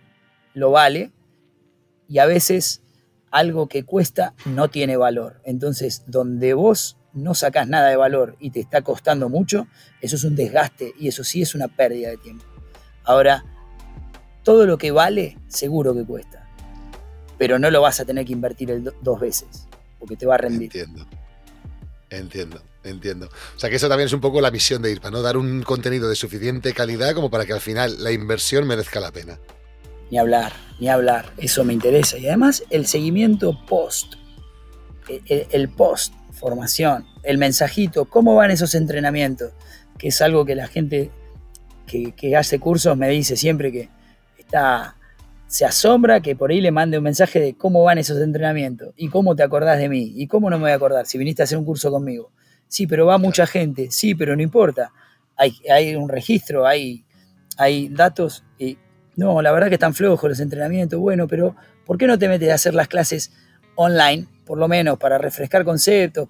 lo vale y a veces algo que cuesta no tiene valor. Entonces, donde vos no sacás nada de valor y te está costando mucho, eso es un desgaste y eso sí es una pérdida de tiempo. Ahora, todo lo que vale, seguro que cuesta. Pero no lo vas a tener que invertir dos veces, porque te va a rendir. Entiendo. Entiendo, entiendo. O sea que eso también es un poco la misión de IRPA, ¿no? Dar un contenido de suficiente calidad como para que al final la inversión merezca la pena. Ni hablar, ni hablar. Eso me interesa. Y además el seguimiento post, el, post formación, el mensajito, cómo van esos entrenamientos, que es algo que la gente que hace cursos me dice siempre que está se asombra que por ahí le mande un mensaje de cómo van esos entrenamientos y cómo te acordás de mí y cómo no me voy a acordar si viniste a hacer un curso conmigo. Sí, pero va mucha gente, sí, pero no importa. Hay, hay un registro, hay, hay datos y no, la verdad que están flojos los entrenamientos, bueno, pero ¿por qué no te metes a hacer las clases online, por lo menos para refrescar conceptos?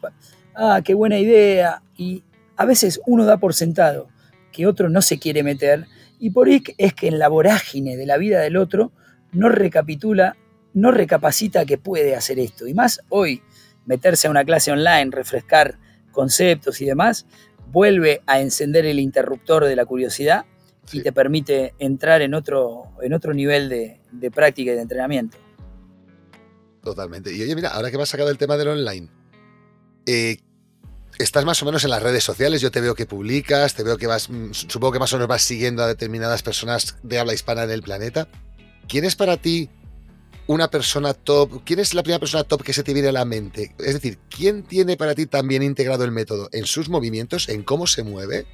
Ah, qué buena idea. Y a veces uno da por sentado que otro no se quiere meter y por ahí es que en la vorágine de la vida del otro no recapitula, no recapacita que puede hacer esto. Y más hoy, meterse a una clase online, refrescar conceptos y demás, vuelve a encender el interruptor de la curiosidad y te permite entrar en otro, en otro nivel de, práctica y de entrenamiento. Totalmente. Y oye, mira, ahora que me has sacado el tema del online, eh, estás más o menos en las redes sociales, yo te veo que publicas, te veo que vas, mm, supongo que más o menos vas siguiendo a determinadas personas de habla hispana en el planeta. ¿Quién es para ti una persona top? ¿Quién es la primera persona top que se te viene a la mente? Es decir, ¿quién tiene para ti también integrado el método en sus movimientos, en cómo se mueve?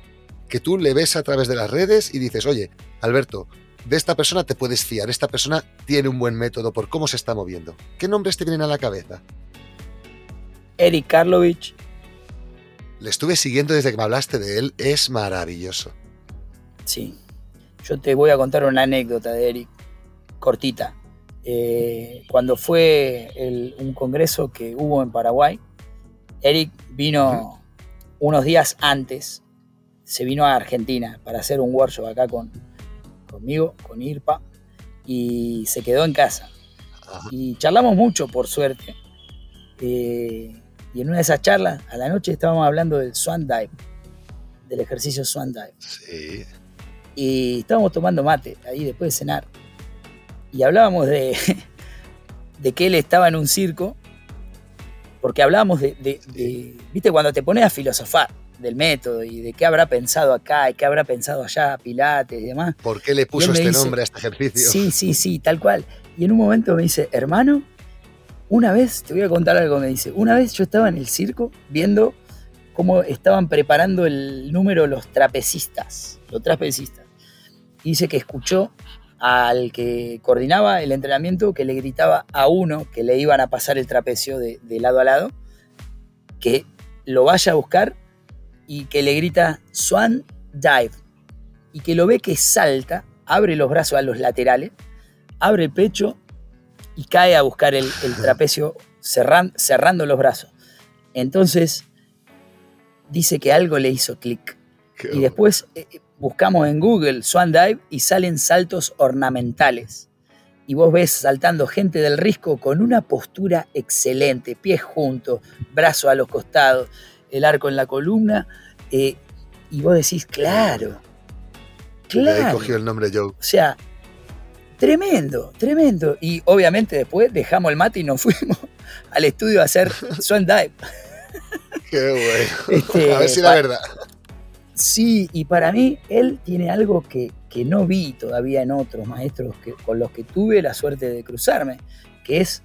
Que tú le ves a través de las redes y dices, oye, Alberto, de esta persona te puedes fiar, esta persona tiene un buen método por cómo se está moviendo. ¿Qué nombres te vienen a la cabeza? Eric Karlovich. Le estuve siguiendo desde que me hablaste de él, es maravilloso. Sí, yo te voy a contar una anécdota de Eric cortita. Eh, cuando fue un congreso que hubo en Paraguay, Eric vino unos días antes, se vino a Argentina para hacer un workshop acá con, conmigo, con IRPA, y se quedó en casa. Y charlamos mucho, por suerte. Eh, y en una de esas charlas, a la noche estábamos hablando del Swan Dive, del ejercicio Swan Dive. y estábamos tomando mate ahí después de cenar. Y hablábamos de, <laughs> de que él estaba en un circo, porque hablábamos de, de, viste, cuando te pones a filosofar del método y de qué habrá pensado acá y qué habrá pensado allá, Pilates y demás. ¿Por qué le puso este nombre a este ejercicio? Sí, sí, sí, tal cual. Y en un momento me dice, hermano, una vez, te voy a contar algo, me dice, una vez yo estaba en el circo viendo cómo estaban preparando el número los trapecistas, los trapecistas. Y dice que escuchó al que coordinaba el entrenamiento que le gritaba a uno que le iban a pasar el trapecio de, de lado a lado, que lo vaya a buscar y que le grita Swan Dive y que lo ve que salta, abre los brazos a los laterales, abre el pecho y cae a buscar el, <laughs> trapecio cerrando los brazos. Entonces dice que algo le hizo clic. Y después eh, buscamos en Google Swan Dive y salen saltos ornamentales. Y vos ves saltando gente del risco con una postura excelente, pies juntos, brazos a los costados el arco en la columna, eh, y vos decís, claro, claro. ahí cogió el nombre Joe. O sea, tremendo, tremendo. Y obviamente después dejamos el mate y nos <laughs> fuimos al estudio a hacer <laughs> Swan Dive. Qué bueno. Este, a ver si la verdad. Sí, y para mí él tiene algo que, no vi todavía en otros maestros que, con los que tuve la suerte de cruzarme, que es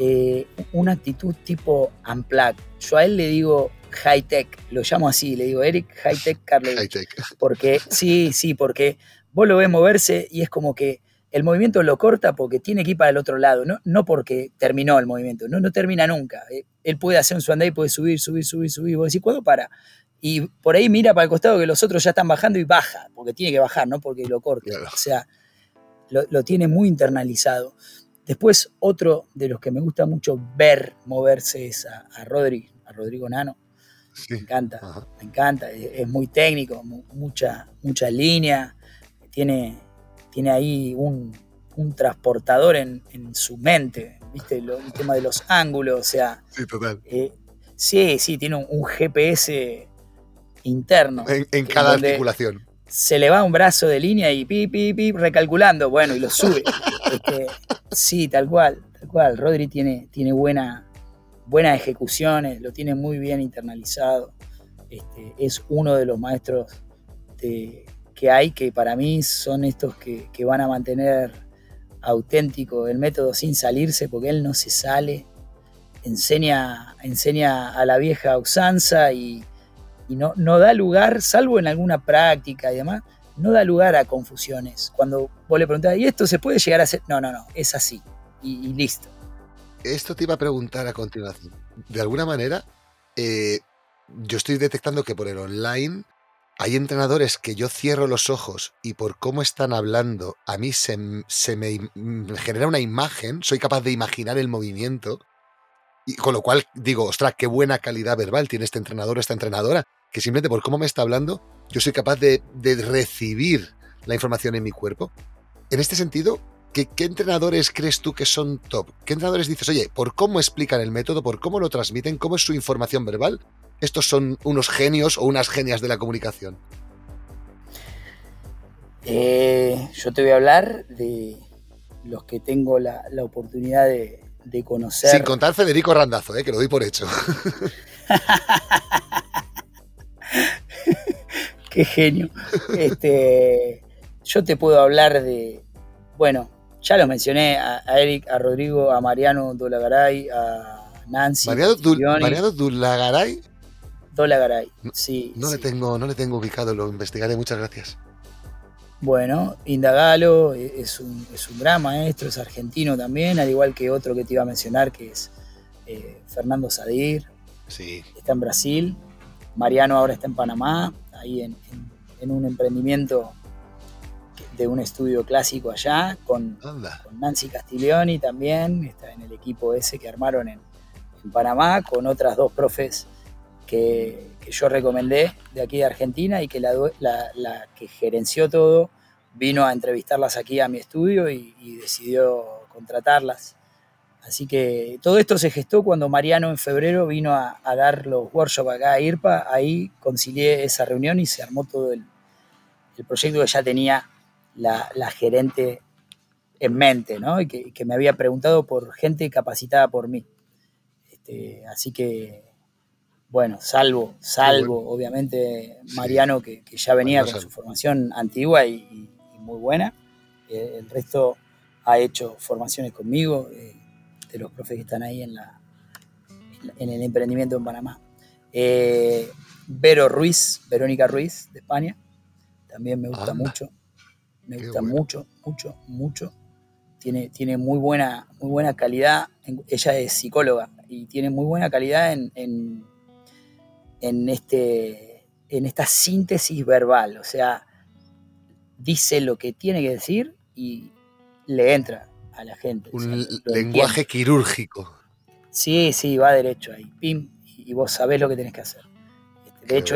eh, una actitud tipo unplug. Yo a él le digo high tech, lo llamo así, le digo Eric high tech Carlos. High tech. Porque, sí, sí, porque vos lo ves moverse y es como que el movimiento lo corta porque tiene que ir para el otro lado, no, no porque terminó el movimiento, no, no termina nunca. Eh, él puede hacer un y puede subir, subir, subir, subir, vos decís, ¿cuándo para? Y por ahí mira para el costado que los otros ya están bajando y baja, porque tiene que bajar, no porque lo corte. O sea, lo, tiene muy internalizado. Después, otro de los que me gusta mucho ver moverse es a, a Rodri, a Rodrigo Nano, me encanta, me encanta. Es, muy técnico, mucha, mucha línea. Tiene, tiene ahí un, transportador en, su mente, ¿viste? el tema de los ángulos, o sea. Sí, total. Eh, sí, sí, tiene un, GPS interno. En, cada articulación. Se le va un brazo de línea y pi, pi, pi, recalculando, bueno, y lo sube. Este, sí, tal cual, tal cual. Rodri tiene, tiene buena, buenas ejecuciones, lo tiene muy bien internalizado. Este, es uno de los maestros que hay que para mí son estos que, van a mantener auténtico el método sin salirse, porque él no se sale, enseña, enseña a la vieja usanza y, no, no, da lugar, salvo en alguna práctica y demás, no da lugar a confusiones. Cuando vos le preguntás, ¿y esto se puede llegar a hacer? No, no, no, es así y listo esto te iba a preguntar a continuación. De alguna manera, eh, yo estoy detectando que por el online hay entrenadores que yo cierro los ojos y por cómo están hablando, a mí se, me genera una imagen, soy capaz de imaginar el movimiento. Con lo cual digo, ostras, qué buena calidad verbal tiene este entrenador esta entrenadora, que simplemente por cómo me está hablando, yo soy capaz de recibir la información en mi cuerpo. En este sentido, ¿Qué, entrenadores crees tú que son top? ¿Qué entrenadores dices, oye, por cómo explican el método, por cómo lo transmiten, cómo es su información verbal? Estos son unos genios o unas genias de la comunicación. Eh, yo te voy a hablar de los que tengo la, oportunidad de, conocer. Sin contar Federico Randazo, eh, que lo doy por hecho. <laughs> Qué genio. Este, yo te puedo hablar de, bueno, ya los mencioné, a, Eric, a Rodrigo, a Mariano Dolagaray, a Nancy. Mariano, Dolagaray. Dolagaray, sí. No, Le tengo, no le tengo ubicado, lo investigaré, muchas gracias. Bueno, Indagalo es un, es un gran maestro, es argentino también, al igual que otro que te iba a mencionar, que es eh, Fernando Sadir. Sí. Está en Brasil. Mariano ahora está en Panamá, ahí en, en un emprendimiento de un estudio clásico allá, con, Nancy Castiglioni también, está en el equipo ese que armaron en, Panamá, con otras dos profes que, yo recomendé de aquí de Argentina y que la, que gerenció todo vino a entrevistarlas aquí a mi estudio y, decidió contratarlas. Así que todo esto se gestó cuando Mariano en febrero vino a, dar los workshops acá a IRPA, ahí concilié esa reunión y se armó todo el, proyecto que ya tenía la, gerente en mente, ¿no? Y que, me había preguntado por gente capacitada por mí. Este, así que, bueno, salvo, salvo, obviamente, Mariano, que, ya venía con su formación antigua y, muy buena. Eh, el resto ha hecho formaciones conmigo, eh, de los profes que están ahí en, la, en el emprendimiento en Panamá. Eh, Vero Ruiz, Verónica Ruiz, de España, también me gusta mucho. Me gusta mucho, mucho, mucho. Tiene, tiene muy, buena, muy buena calidad. Ella es psicóloga y tiene muy buena calidad en, en, este, en esta síntesis verbal. O sea, dice lo que tiene que decir y le entra a la gente. Un lenguaje quirúrgico. Sí, sí, va derecho ahí. Pim, y vos sabés lo que tenés que hacer. Este, de hecho,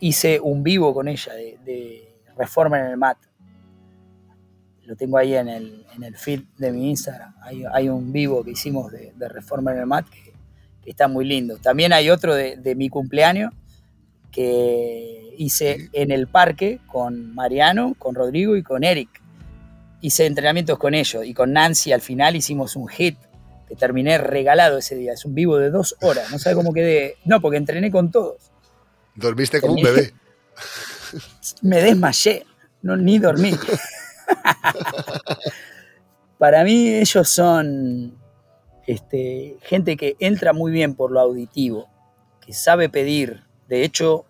hice un vivo con ella de, Reforma en el MAT. Lo tengo ahí en el, feed de mi Instagram. Hay, un vivo que hicimos de, Reforma en el MAT que, está muy lindo. También hay otro de, de mi cumpleaños que hice en el parque con Mariano, con Rodrigo y con Eric. Hice entrenamientos con ellos y con Nancy al final hicimos un hit que terminé regalado ese día. Es un vivo de dos horas. No sé cómo quedé. No, porque entrené con todos. Dormiste como un bebé. <laughs> Me desmayé. No, ni dormí. <laughs> Para mí ellos son este, gente que entra muy bien por lo auditivo, que sabe pedir. De hecho,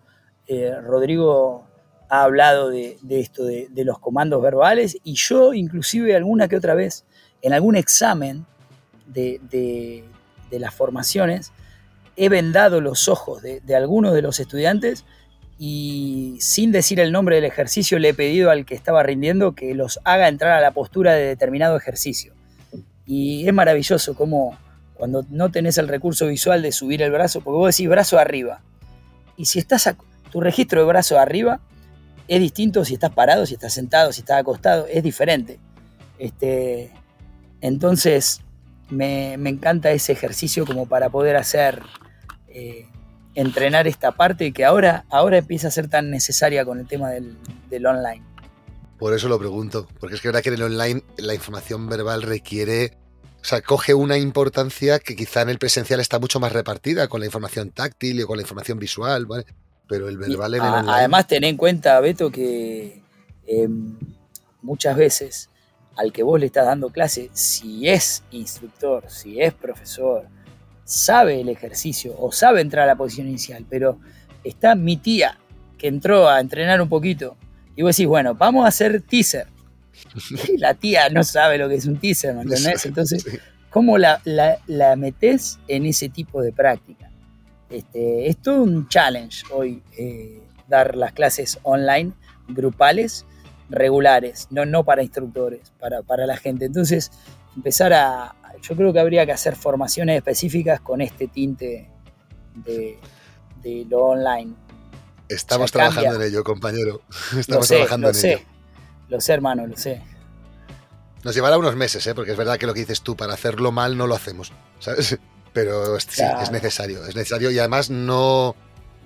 eh, Rodrigo ha hablado de, esto, de, los comandos verbales, y yo inclusive alguna que otra vez, en algún examen, de, las formaciones, he vendado los ojos de, algunos de los estudiantes y sin decir el nombre del ejercicio le he pedido al que estaba rindiendo que los haga entrar a la postura de determinado ejercicio. Y es maravilloso como cuando no tenés el recurso visual de subir el brazo, porque vos decís brazo arriba. Y si estás a, tu registro de brazo arriba es distinto si estás parado, si estás sentado, si estás acostado, es diferente. Este, entonces, me, encanta ese ejercicio como para poder hacer, eh, entrenar esta parte que ahora, ahora empieza a ser tan necesaria con el tema del, online. Por eso lo pregunto, porque es que verdad que en el online la información verbal requiere, o sea, coge una importancia que quizá en el presencial está mucho más repartida con la información táctil y con la información visual, ¿vale? Pero el verbal en el online... Además, ten en cuenta, Beto, que em, muchas veces al que vos le estás dando clase, si es instructor, si es profesor, sabe el ejercicio o sabe entrar a la posición inicial, pero está mi tía que entró a entrenar un poquito y vos decís, bueno, vamos a hacer teaser. <laughs> Y la tía no sabe lo que es un teaser, ¿me entendés? Entonces, ¿cómo la, la, metés en ese tipo de práctica? Este, es todo un challenge hoy eh, dar las clases online grupales regulares, no, no para instructores, para, para la gente. Entonces, empezar a, yo creo que habría que hacer formaciones específicas con este tinte de, lo online. Estamos trabajando en ello, compañero. <laughs> Estamos trabajando en ello. Lo sé, hermano, lo sé. Nos llevará unos meses, ¿eh? porque es verdad que lo que dices tú, para hacerlo mal no lo hacemos, ¿sabes? <laughs> Pero sí, es necesario, es necesario y además no,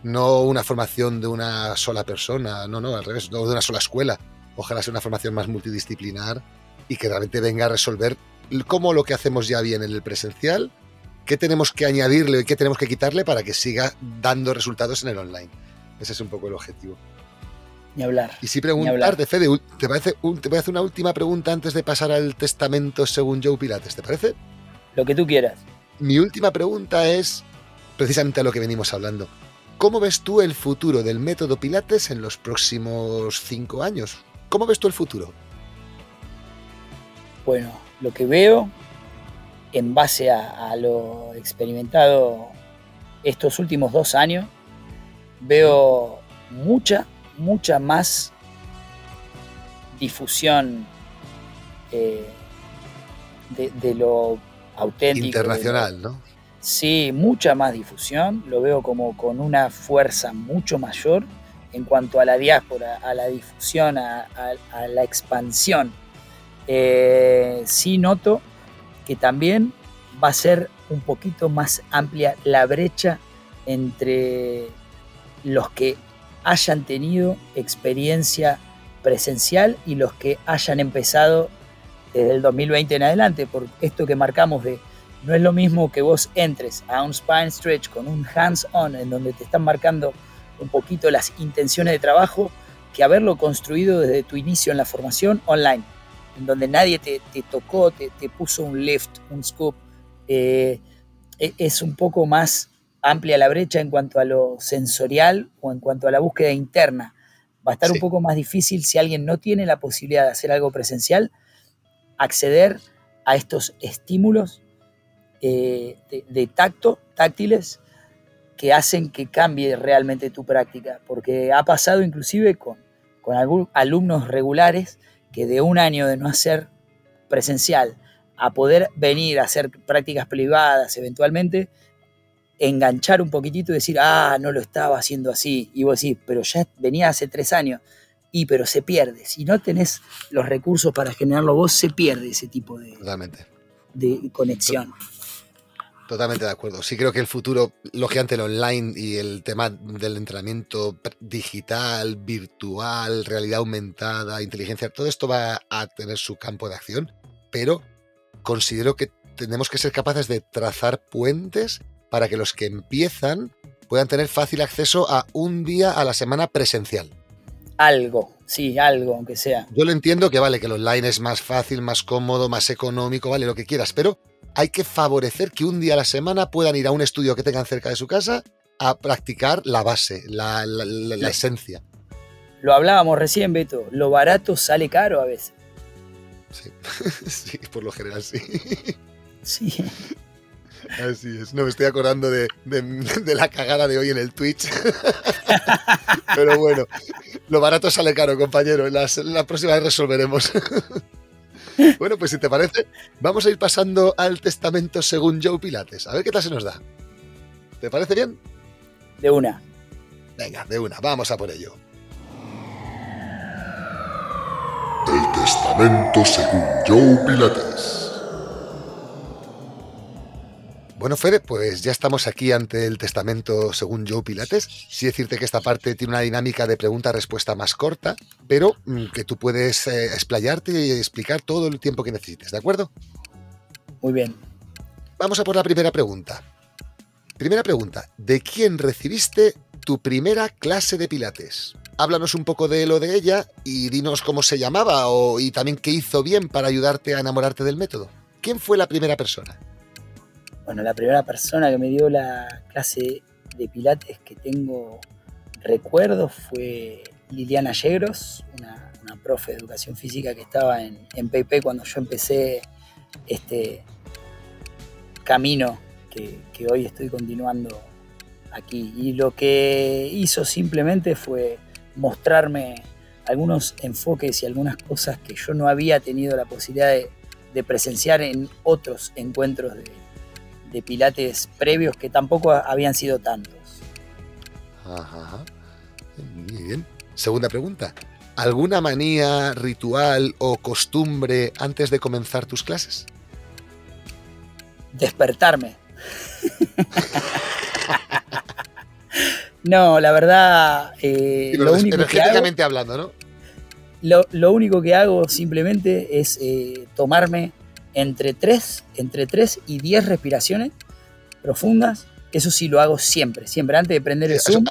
no una formación de una sola persona, no, no, al revés, no de una sola escuela ojalá sea una formación más multidisciplinar y que realmente venga a resolver cómo lo que hacemos ya bien en el presencial, qué tenemos que añadirle y qué tenemos que quitarle para que siga dando resultados en el online. Ese es un poco el objetivo. Ni hablar. Y si preguntarte, Fede, ¿te, parece te voy a hacer una última pregunta antes de pasar al testamento según Joe Pilates, ¿te parece? Lo que tú quieras. Mi última pregunta es precisamente a lo que venimos hablando. ¿Cómo ves tú el futuro del método Pilates en los próximos cinco años? ¿Cómo ves tú el futuro? Bueno, lo que veo en base a, lo experimentado estos últimos dos años, veo mucha, mucha más difusión eh, de, lo auténtico. Internacional, ¿no? Sí, mucha más difusión, lo veo como con una fuerza mucho mayor en cuanto a la diáspora, a la difusión, a, la expansión. Eh, sí noto que también va a ser un poquito más amplia la brecha entre los que hayan tenido experiencia presencial y los que hayan empezado desde el 2020 en adelante, por esto que marcamos de no es lo mismo que vos entres a un spine stretch con un hands-on en donde te están marcando un poquito las intenciones de trabajo que haberlo construido desde tu inicio en la formación online, en donde nadie te, tocó, te, puso un lift, un scoop. Eh, e, es un poco más amplia la brecha en cuanto a lo sensorial o en cuanto a la búsqueda interna. Va a estar un poco más difícil si alguien no tiene la posibilidad de hacer algo presencial, acceder a estos estímulos eh, de, tacto, táctiles, que hacen que cambie realmente tu práctica. Porque ha pasado inclusive con, con alumnos regulares que de un año de no hacer presencial a poder venir a hacer prácticas privadas eventualmente, enganchar un poquitito y decir, ah, no lo estaba haciendo así. Y vos decís, pero ya venía hace tres años. Y pero se pierde. Si no tenés los recursos para generarlo vos, se pierde ese tipo de, de conexión. Totalmente de acuerdo. Sí creo que el futuro, lógicamente el online y el tema del entrenamiento digital, virtual, realidad aumentada, inteligencia, todo esto va a tener su campo de acción, pero considero que tenemos que ser capaces de trazar puentes para que los que empiezan puedan tener fácil acceso a un día a la semana presencial. Algo, sí, algo, aunque sea. Yo lo entiendo que vale, que el online es más fácil, más cómodo, más económico, vale, lo que quieras, pero hay que favorecer que un día a la semana puedan ir a un estudio que tengan cerca de su casa a practicar la base, la, esencia. Lo hablábamos recién, Beto, lo barato sale caro a veces. Sí, <laughs> sí por lo general sí. Sí. Así es. No me estoy acordando de, la cagada de hoy en el Twitch. <laughs> Pero bueno, lo barato sale caro, compañero. Las, la próxima vez resolveremos. <laughs> Bueno, pues si te parece, vamos a ir pasando al testamento según Joe Pilates. A ver qué tal se nos da. ¿Te parece bien? De una. Venga, de una. Vamos a por ello. El testamento según Joe Pilates. Bueno, Fede, pues ya estamos aquí ante el testamento según Joe Pilates. Sí decirte que esta parte tiene una dinámica de pregunta-respuesta más corta, pero mm, que tú puedes eh, explayarte y explicar todo el tiempo que necesites, ¿de acuerdo? Muy bien. Vamos a por la primera pregunta. Primera pregunta, ¿de quién recibiste tu primera clase de Pilates? Háblanos un poco de lo de ella y dinos cómo se llamaba o, y también qué hizo bien para ayudarte a enamorarte del método. ¿Quién fue la primera persona? Bueno, la primera persona que me dio la clase de pilates que tengo recuerdo fue Liliana Yegros, una, profe de educación física que estaba en, en PP cuando yo empecé este camino que, hoy estoy continuando aquí. Y lo que hizo simplemente fue mostrarme algunos enfoques y algunas cosas que yo no había tenido la posibilidad de presenciar en otros encuentros de, de pilates previos que tampoco habían sido tantos. Ajá. Muy bien. Segunda pregunta. ¿Alguna manía, ritual o costumbre antes de comenzar tus clases? Despertarme. <laughs> no, la verdad. Eh, lo único energéticamente hablando, ¿no? Lo, único que hago simplemente es eh, tomarme entre 3, entre 3 y 10 respiraciones profundas. Eso sí lo hago siempre, siempre, antes de prender el Zoom.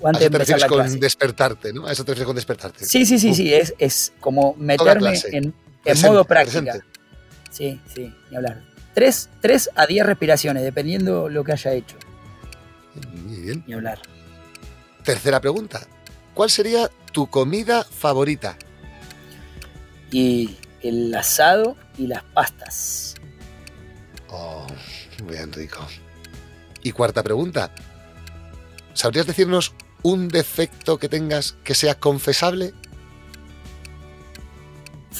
O antes de empezar la con despertarte, ¿no? A eso te refieres con despertarte. Sí, sí, sí, sí, es, es como meterme en, en modo práctica. Sí, sí, ni hablar. 3, 3 a 10 respiraciones, dependiendo lo que haya hecho. Muy bien. Ni hablar. Tercera pregunta. ¿Cuál sería tu comida favorita? Y el asado y las pastas. Oh, bien rico. Y cuarta pregunta. ¿Sabrías decirnos un defecto que tengas que sea confesable?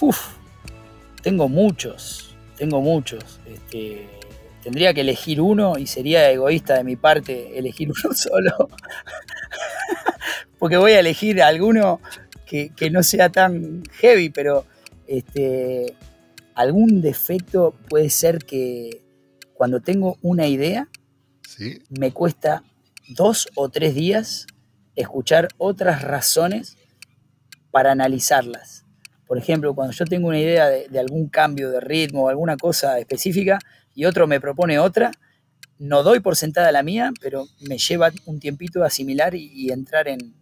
Uf, tengo muchos, tengo muchos. Este, tendría que elegir uno y sería egoísta de mi parte elegir <laughs> uno solo. <laughs> Porque voy a elegir alguno que, que no sea tan heavy, pero este, algún defecto puede ser que cuando tengo una idea, me cuesta dos o tres días escuchar otras razones para analizarlas. Por ejemplo, cuando yo tengo una idea de, algún cambio de ritmo o alguna cosa específica y otro me propone otra, no doy por sentada la mía, pero me lleva un tiempito asimilar y, entrar en,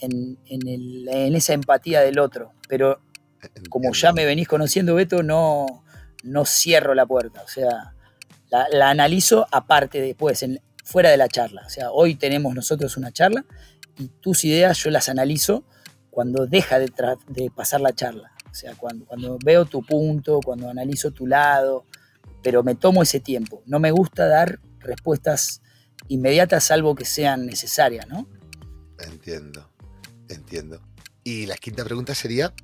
en, esa empatía del otro. Pero como ya me venís conociendo, Beto, no, no cierro la puerta. O sea, la, analizo aparte después, en, fuera de la charla. O sea, hoy tenemos nosotros una charla y tus ideas yo las analizo cuando deja de, de pasar la charla. O sea, cuando, cuando veo tu punto, cuando analizo tu lado, pero me tomo ese tiempo. No me gusta dar respuestas inmediatas salvo que sean necesarias, ¿no? Entiendo, entiendo. Y la quinta pregunta sería,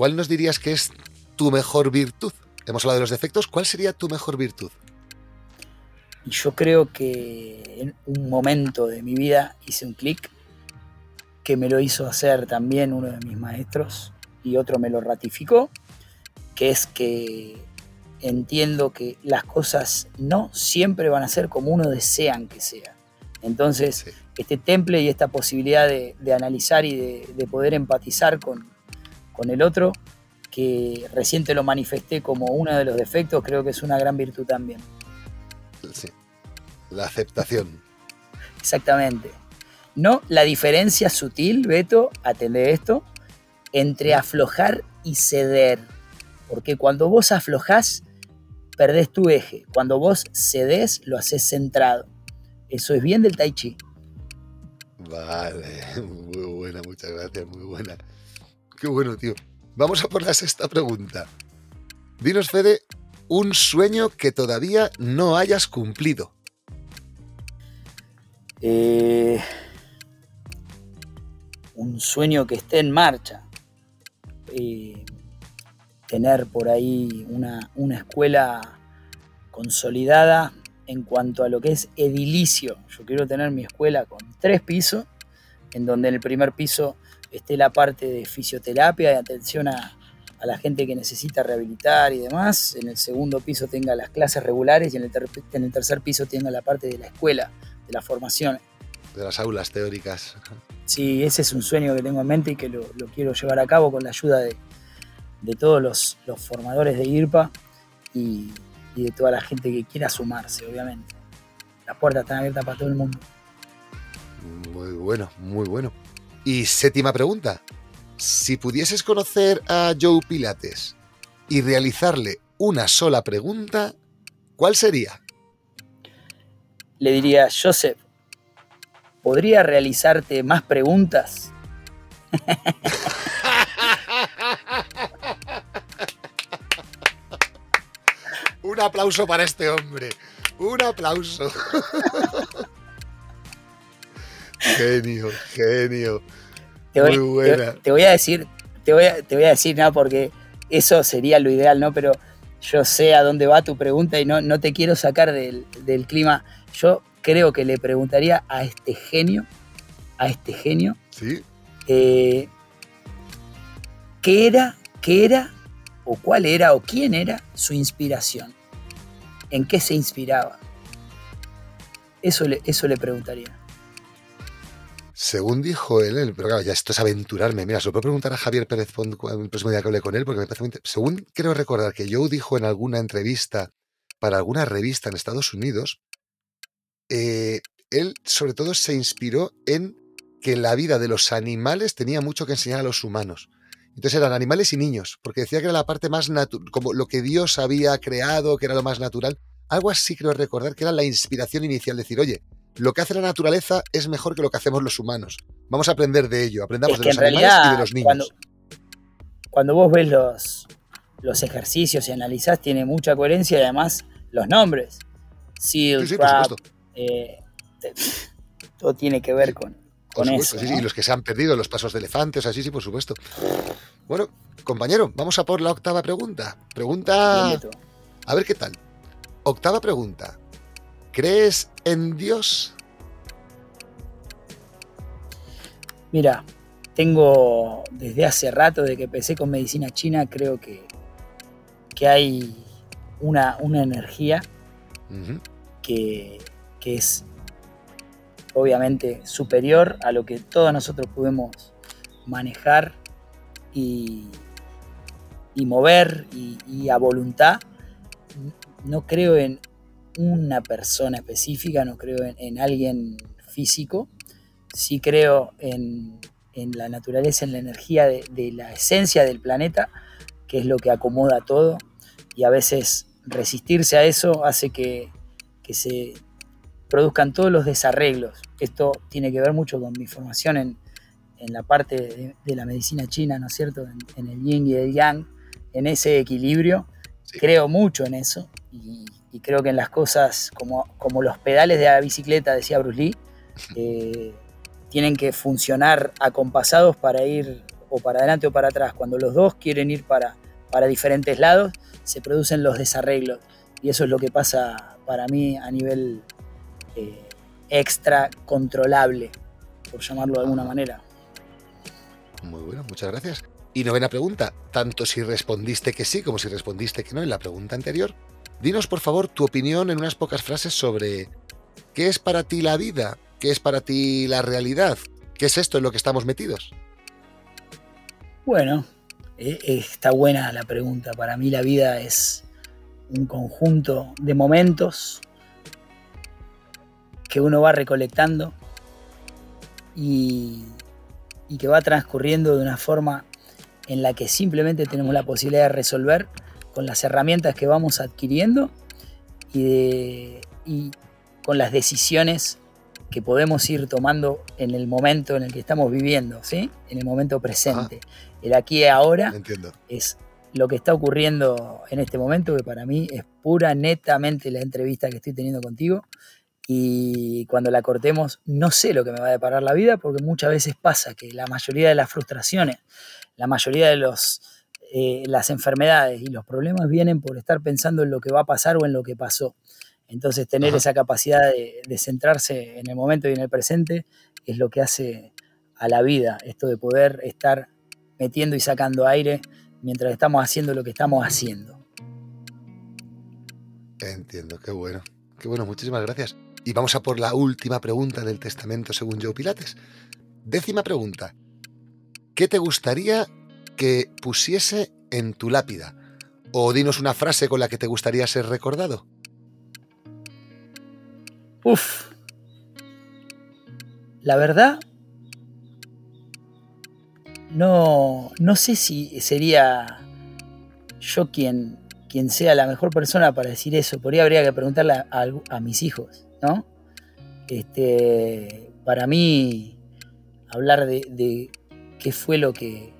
¿cuál nos dirías que es tu mejor virtud? Hemos hablado de los defectos, ¿cuál sería tu mejor virtud? yo creo que en un momento de mi vida hice un clic que me lo hizo hacer también uno de mis maestros y otro me lo ratificó, que es que entiendo que las cosas no siempre van a ser como uno desean que sean. Entonces, este temple y esta posibilidad de, analizar y de, poder empatizar con, con, el otro, que recién te lo manifesté como uno de los defectos, creo que es una gran virtud también. Sí, la aceptación. Exactamente. No la diferencia sutil, Beto, atende esto, entre aflojar y ceder. Porque cuando vos aflojás, perdés tu eje. Cuando vos cedes, lo haces centrado. Eso es bien del tai chi. Vale, <laughs> muy buena, muchas gracias, muy buena. Qué bueno, tío. Vamos a por la sexta pregunta. Dinos, Fede, un sueño que todavía no hayas cumplido. Eh, un sueño que esté en marcha. Eh, tener por ahí una, una escuela consolidada en cuanto a lo que es edilicio. Yo quiero tener mi escuela con tres pisos, en donde en el primer piso esté la parte de fisioterapia y atención a, la gente que necesita rehabilitar y demás. En el segundo piso tenga las clases regulares y en el, en el tercer piso tenga la parte de la escuela, de la formación. De las aulas teóricas. Sí, ese es un sueño que tengo en mente y que lo quiero llevar a cabo con la ayuda de, de todos los, formadores de IRPA y, de toda la gente que quiera sumarse, obviamente. Las puertas están abiertas para todo el mundo. Muy bueno, muy bueno. Y séptima pregunta. Si pudieses conocer a Joe Pilates y realizarle una sola pregunta, ¿cuál sería? Le diría, Joseph, ¿podría realizarte más preguntas? <laughs> Un aplauso para este hombre. Un aplauso. <laughs> genio, genio. Te voy, Muy buena. Te, voy a decir, te voy a, te voy a decir, no, porque eso sería lo ideal, ¿no? Pero yo sé a dónde va tu pregunta y no, no te quiero sacar del, clima. Yo creo que le preguntaría a este genio, a este genio, ¿Sí? Eh, ¿qué era, qué era o cuál era o quién era su inspiración, en qué se inspiraba. Eso le, eso le preguntaría. Según dijo él, pero claro, ya esto es aventurarme. Mira, se lo puedo preguntar a Javier Pérez Font el próximo día que hable con él, porque me parece muy Según creo recordar que Joe dijo en alguna entrevista para alguna revista en Estados Unidos, eh, él sobre todo se inspiró en que la vida de los animales tenía mucho que enseñar a los humanos. Entonces eran animales y niños, porque decía que era la parte más natural, como lo que Dios había creado, que era lo más natural. Algo así creo recordar que era la inspiración inicial, decir, oye, lo que hace la naturaleza es mejor que lo que hacemos los humanos. Vamos a aprender de ello, aprendamos de los animales y de los niños. Cuando, vos ves los, los ejercicios y analizás, tiene mucha coherencia y además los nombres. Seal, eh, <laughs> todo tiene que ver con, y los que se han perdido, los pasos de elefantes, así sí, por supuesto. Bueno, compañero, vamos a por la octava pregunta. Pregunta... A ver qué tal. Octava pregunta. ¿Crees en Dios? Mira, tengo desde hace rato, de que empecé con medicina china, creo que, que hay una, una energía que, que es obviamente superior a lo que todos nosotros podemos manejar y, mover y, a voluntad. No creo en una persona específica, no creo en, alguien físico, sí creo en, la naturaleza, en la energía de, de, la esencia del planeta, que es lo que acomoda todo, y a veces resistirse a eso hace que, que se produzcan todos los desarreglos. Esto tiene que ver mucho con mi formación en, en la parte de, la medicina china, ¿no es cierto? En, el yin y el yang, en ese equilibrio. Creo mucho en eso y, creo que en las cosas como, como los pedales de la bicicleta, decía Bruce Lee, <laughs> eh, tienen que funcionar acompasados para ir o para adelante o para atrás. Cuando los dos quieren ir para, para diferentes lados, se producen los desarreglos. Y eso es lo que pasa para mí a nivel eh, extra controlable, por llamarlo de alguna manera. Muy bueno, muchas gracias. Y novena pregunta, tanto si respondiste que sí como si respondiste que no en la pregunta anterior, dinos por favor tu opinión en unas pocas frases sobre qué es para ti la vida, qué es para ti la realidad, qué es esto en lo que estamos metidos. Bueno, e, está buena la pregunta. Para mí la vida es un conjunto de momentos que uno va recolectando y y que va transcurriendo de una forma en la que simplemente tenemos la posibilidad de resolver con las herramientas que vamos adquiriendo y, con las decisiones que podemos ir tomando en el momento en el que estamos viviendo, ¿sí? en el momento presente. El aquí y ahora es lo que está ocurriendo en este momento, que para mí es pura, netamente la entrevista que estoy teniendo contigo y cuando la cortemos no sé lo que me va a deparar la vida porque muchas veces pasa que la mayoría de las frustraciones, la mayoría de los, eh, las enfermedades y los problemas vienen por estar pensando en lo que va a pasar o en lo que pasó. Entonces tener esa capacidad de, de, centrarse en el momento y en el presente es lo que hace a la vida, esto de poder estar metiendo y sacando aire mientras estamos haciendo lo que estamos haciendo. Entiendo, qué bueno. Qué bueno, muchísimas gracias. Y vamos a por la última pregunta del testamento según Joe Pilates. Décima pregunta. ¿Qué te gustaría que pusiese en tu lápida? O dinos una frase con la que te gustaría ser recordado. Uf. La verdad, no, no sé si sería yo quien, quien sea la mejor persona para decir eso. Por ahí habría que preguntarle a mis hijos. ¿no? Este, para mí, hablar de, qué fue lo que,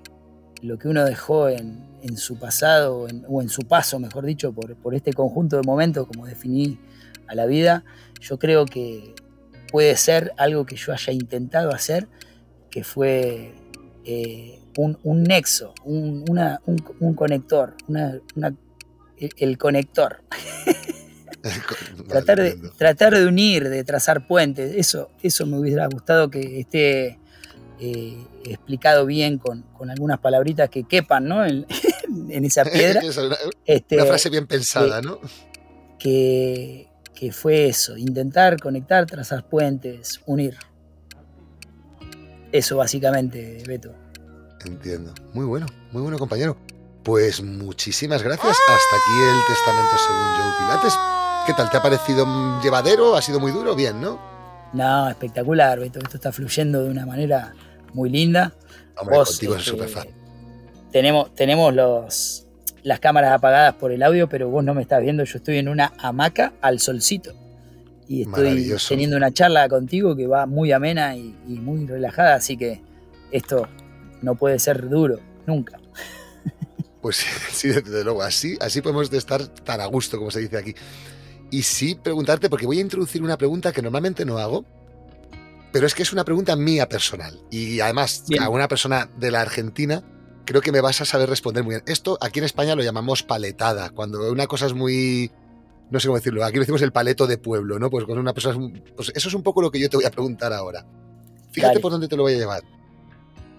lo que uno dejó en, su pasado, o en su paso, mejor dicho, por, este conjunto de momentos, como definí a la vida, yo creo que puede ser algo que yo haya intentado hacer, que fue eh, un, nexo, un, conector, el conector. <laughs> tratar, de, tratar de unir, de trazar puentes, eso, eso me hubiera gustado que esté eh, explicado bien con, algunas palabritas que quepan ¿no? en, <laughs> esa <laughs> piedra. una, este, frase bien pensada, ¿no? Que, que fue eso, intentar conectar, trazar puentes, unir. Eso básicamente, Beto. Entiendo. Muy bueno, muy bueno compañero. Pues muchísimas gracias. Hasta aquí el testamento según Joe Pilates. ¿Qué tal? ¿Te ha parecido llevadero? ¿Ha sido muy duro? Bien, ¿no? No, espectacular, Esto está fluyendo de una manera muy linda. Hombre, contigo es súper este, fácil. Tenemos, tenemos los, las cámaras apagadas por el audio, pero vos no me estás viendo. Yo estoy en una hamaca al solcito. Y estoy teniendo una charla contigo que va muy amena y, y muy relajada, así que esto no puede ser duro, nunca. <laughs> Pues <laughs> sí, desde luego, así, así podemos estar tan a gusto, como se dice aquí. Y sí preguntarte, porque voy a introducir una pregunta que normalmente no hago, pero es que es una pregunta mía personal. Y además, a una persona de la Argentina, creo que me vas a saber responder muy bien. Esto aquí en España lo llamamos paletada, cuando una cosa es muy... No sé cómo decirlo, aquí decimos el paleto de pueblo, ¿no? Pues con una persona... Pues eso es un poco lo que yo te voy a preguntar ahora. Fíjate por dónde te lo voy a llevar.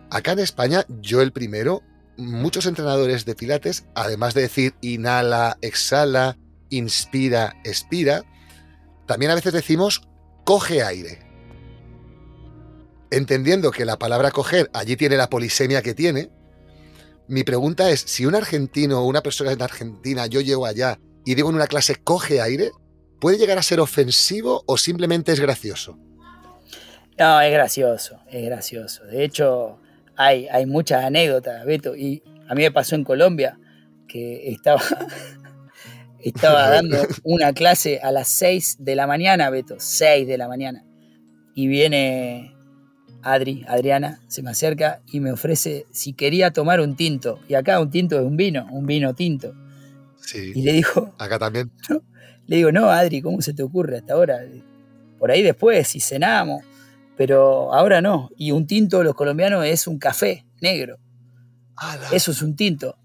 Acá en España, yo el primero, muchos entrenadores de pilates, además de decir inhala, exhala, inspira, expira, también a veces decimos coge aire. Entendiendo que la palabra coger allí tiene la polisemia que tiene, Mi pregunta es, si un argentino o una persona en Argentina, yo llego allá y digo en una clase coge aire, ¿puede llegar a ser ofensivo o simplemente es gracioso? No, es gracioso, es gracioso. De hecho, hay, hay muchas anécdotas, Beto, y a mí me pasó en Colombia que estaba, <laughs> estaba dando una clase a las 6 de la mañana, Beto, 6 de la mañana. Y viene Adri, Adriana, se me acerca y me ofrece si quería tomar un tinto. Y acá un tinto es un vino, un vino tinto. Sí. Y le dijo. Acá también. <laughs> Le digo, no, Adri, ¿cómo se te ocurre hasta ahora? Por ahí después, si cenamos. Pero ahora no. Y un tinto de los colombianos es un café negro. Eso es un tinto.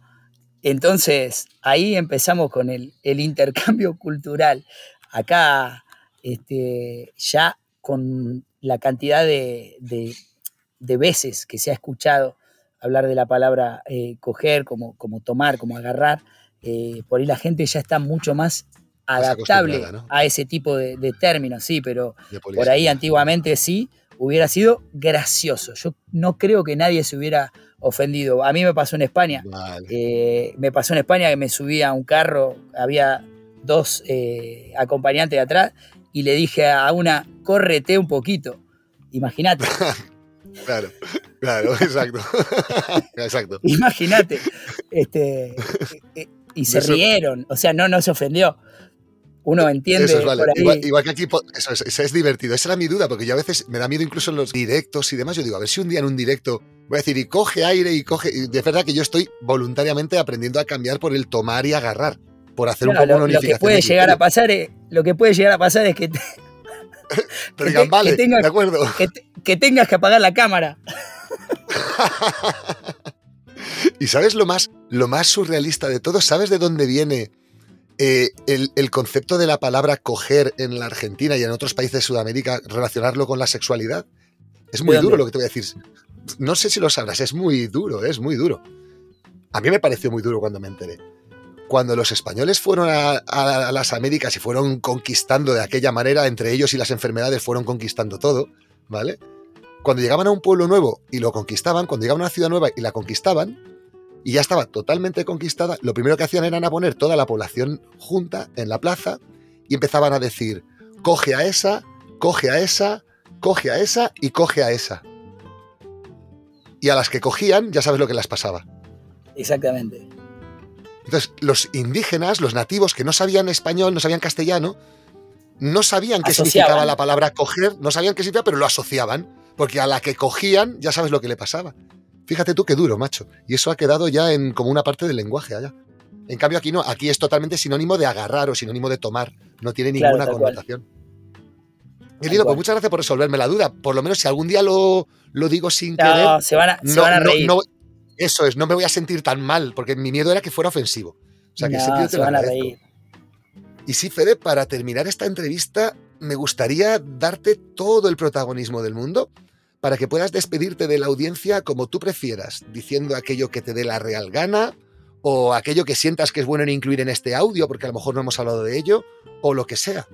Entonces, ahí empezamos con el, intercambio cultural. Acá, este, ya con la cantidad de, veces que se ha escuchado hablar de la palabra eh, coger, como, como tomar, como agarrar, eh, por ahí la gente ya está mucho más adaptable a ese tipo de, términos, sí, pero por ahí antiguamente sí, hubiera sido gracioso. Yo no creo que nadie se hubiera ofendido. A mí me pasó en España. Eh, me pasó en España que me subí a un carro, había dos acompañantes de atrás y le dije a una, córrete un poquito. Imagínate. <laughs> claro, claro, exacto. <laughs> exacto. Imagínate. Este, eh, y se rieron, o sea, no, no se ofendió uno entiende. Eso es, igual, que aquí, eso es, es, divertido. Esa era mi duda, porque yo a veces me da miedo incluso en los directos y demás. Yo digo, a ver si un día en un directo voy a decir, y coge aire y coge. Y de verdad que yo estoy voluntariamente aprendiendo a cambiar por el tomar y agarrar. Por hacer un poco lo, lo que puede llegar a pasar es, Lo que puede llegar a pasar es que. <laughs> vale, tengas, de acuerdo. Que, tengas que apagar la cámara. <laughs> y sabes lo más, lo más surrealista de todo, ¿sabes de dónde viene eh, el, concepto de la palabra coger en la Argentina y en otros países de Sudamérica, relacionarlo con la sexualidad, es muy duro lo que te voy a decir. No sé si lo sabrás, es muy duro, es muy duro. A mí me pareció muy duro cuando me enteré. Cuando los españoles fueron a, las Américas y fueron conquistando de aquella manera, entre ellos y las enfermedades fueron conquistando todo, ¿vale? Cuando llegaban a un pueblo nuevo y lo conquistaban, cuando llegaban a una ciudad nueva y la conquistaban, y ya estaba totalmente conquistada, lo primero que hacían era a poner toda la población junta en la plaza y empezaban a decir, coge a esa, coge a esa, coge a esa y coge a esa. Y a las que cogían, ya sabes lo que las pasaba. Exactamente. Entonces, los indígenas, los nativos que no sabían español, no sabían castellano, no sabían qué significaba la palabra coger, no sabían qué significaba, pero lo asociaban, porque a la que cogían, ya sabes lo que le pasaba. Fíjate tú qué duro, macho. Y eso ha quedado ya en como una parte del lenguaje allá. En cambio aquí no, aquí es totalmente sinónimo de agarrar o sinónimo de tomar. No tiene ninguna connotación. Querido, pues muchas gracias por resolverme la duda. Por lo menos si algún día lo, lo digo sin querer. Se van a, se van a reír. Eso es, no me voy a sentir tan mal, porque mi miedo era que fuera ofensivo. O sea, que no, se van a reír. Y sí, Fede, para terminar esta entrevista, me gustaría darte todo el protagonismo del mundo para que puedas despedirte de la audiencia como tú prefieras, diciendo aquello que te dé la real gana o aquello que sientas que es bueno en incluir en este audio, porque a lo mejor no hemos hablado de ello, o lo que sea.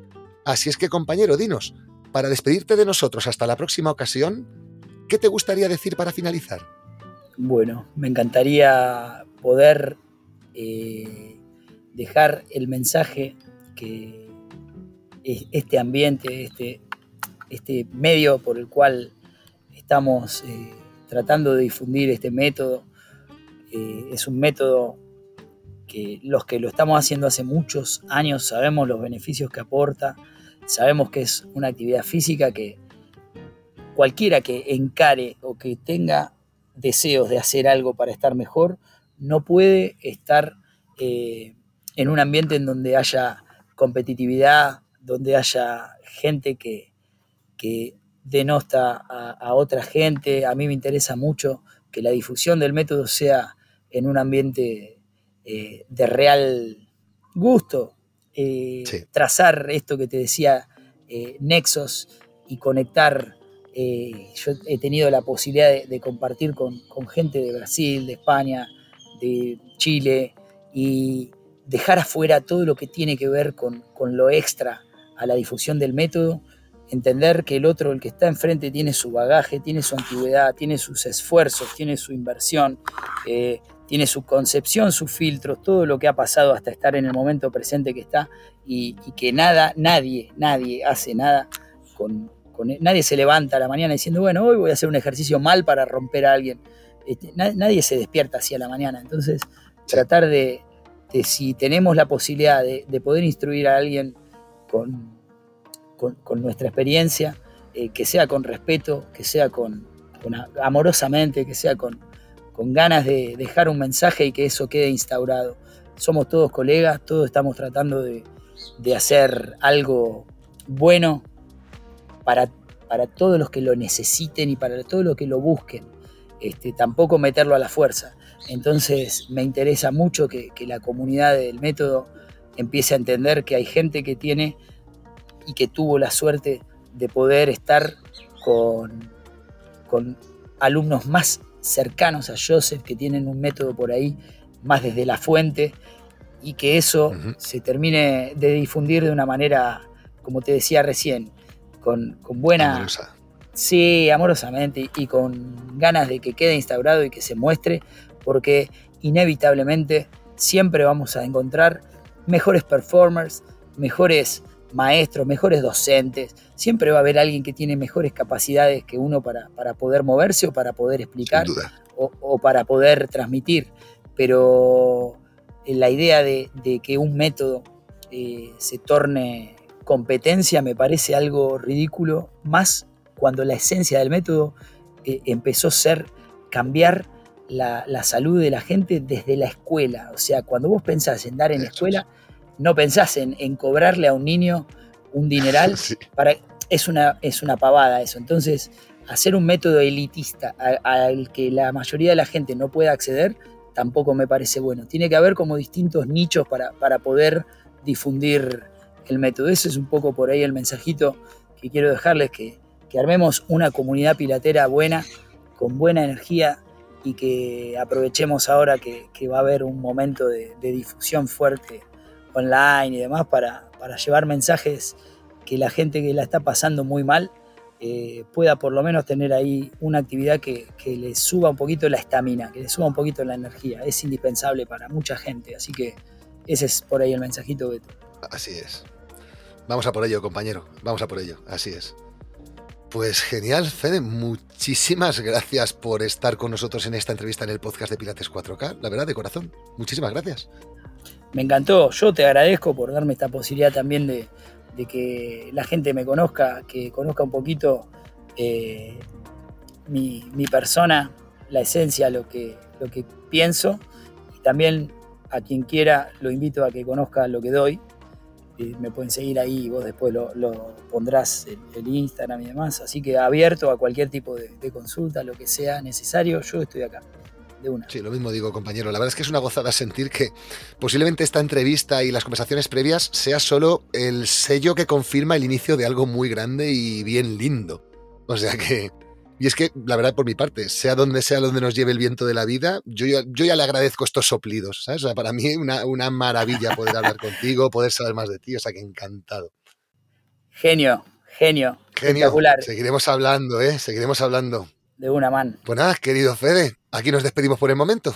Así es que, compañero, dinos, para despedirte de nosotros hasta la próxima ocasión, ¿qué te gustaría decir para finalizar? Bueno, me encantaría poder eh, dejar el mensaje que este ambiente, este, este medio por el cual estamos eh, tratando de difundir este método. Eh, es un método que los que lo estamos haciendo hace muchos años sabemos los beneficios que aporta, sabemos que es una actividad física que cualquiera que encare o que tenga deseos de hacer algo para estar mejor, no puede estar eh, en un ambiente en donde haya competitividad, donde haya gente que, que denosta a, otra gente. A mí me interesa mucho que la difusión del método sea en un ambiente eh, de real gusto. Eh, trazar esto que te decía, nexos y conectar. Yo he tenido la posibilidad de, compartir con, gente de Brasil, de España, de Chile y dejar afuera todo lo que tiene que ver con, con lo extra a la difusión del método entender que el otro, el que está enfrente, tiene su bagaje, tiene su antigüedad, tiene sus esfuerzos, tiene su inversión, eh, tiene su concepción, sus filtros, todo lo que ha pasado hasta estar en el momento presente que está y, que nada, nadie, nadie hace nada con, Nadie se levanta a la mañana diciendo, bueno, hoy voy a hacer un ejercicio mal para romper a alguien. Este, nadie se despierta así a la mañana. Entonces, tratar de, si tenemos la posibilidad de, poder instruir a alguien con, con, nuestra experiencia, eh, que sea con respeto, que sea con, amorosamente, que sea con, con ganas de dejar un mensaje y que eso quede instaurado. Somos todos colegas, todos estamos tratando de, hacer algo bueno para, para, todos los que lo necesiten y para todos los que lo busquen. Este, tampoco meterlo a la fuerza. Entonces me interesa mucho que, que la comunidad del método empiece a entender que hay gente que tiene y que tuvo la suerte de poder estar con, con alumnos más cercanos a Joseph, que tienen un método por ahí más desde la fuente, y que eso se termine de difundir de una manera, como te decía recién, con, buena... Amorosa. Sí, amorosamente y con ganas de que quede instaurado y que se muestre, porque inevitablemente siempre vamos a encontrar mejores performers, mejores maestros, mejores docentes. Siempre va a haber alguien que tiene mejores capacidades que uno para, poder moverse o para poder explicar o, para poder transmitir. Pero eh, la idea de, que un método eh, se torne competencia me parece algo ridículo, más cuando la esencia del método eh, empezó a ser cambiar la, salud de la gente desde la escuela. O sea, cuando vos pensás en dar en la escuela, no pensás en, cobrarle a un niño un dineral, <laughs> para, es, una, es una pavada eso. Entonces, hacer un método elitista al que la mayoría de la gente no pueda acceder, tampoco me parece bueno. Tiene que haber como distintos nichos para, para poder difundir el método. Ese es un poco por ahí el mensajito que quiero dejarles, que, que armemos una comunidad pilatera buena, con buena energía y que aprovechemos ahora que, va a haber un momento de difusión fuerte online y demás para, llevar mensajes que la gente que la está pasando muy mal eh, pueda por lo menos tener ahí una actividad que, le suba un poquito la estamina, que le suba un poquito la energía. Es indispensable para mucha gente, así que ese es por ahí el mensajito, Beto. Así es. Vamos a por ello, compañero. Vamos a por ello. Así es. Pues genial, Fede. Muchísimas gracias por estar con nosotros en esta entrevista en el podcast de Pilates 4K. La verdad, de corazón. Muchísimas gracias me encantó. Yo te agradezco por darme esta posibilidad también de, que la gente me conozca, que conozca un poquito eh, mi, persona, la esencia, lo que, lo que pienso. Y también a quien quiera lo invito a que conozca lo que doy. Me pueden seguir ahí y vos después lo, pondrás en el Instagram y demás. Así que abierto a cualquier tipo de consulta, lo que sea necesario, yo estoy acá. Sí, lo mismo digo, compañero. La verdad es que es una gozada sentir que posiblemente esta entrevista y las conversaciones previas sea solo el sello que confirma el inicio de algo muy grande y bien lindo. O sea que... Y es que, la verdad, por mi parte, sea donde sea donde nos lleve el viento de la vida, yo ya, yo ya le agradezco estos soplidos, ¿sabes? O sea, para mí una, una maravilla poder hablar contigo, poder saber más de ti, o sea que encantado. Genio, genio. Genio. Espectacular. Seguiremos hablando, ¿eh? Seguiremos hablando de una mano. Pues nada, querido Fede, aquí nos despedimos por el momento.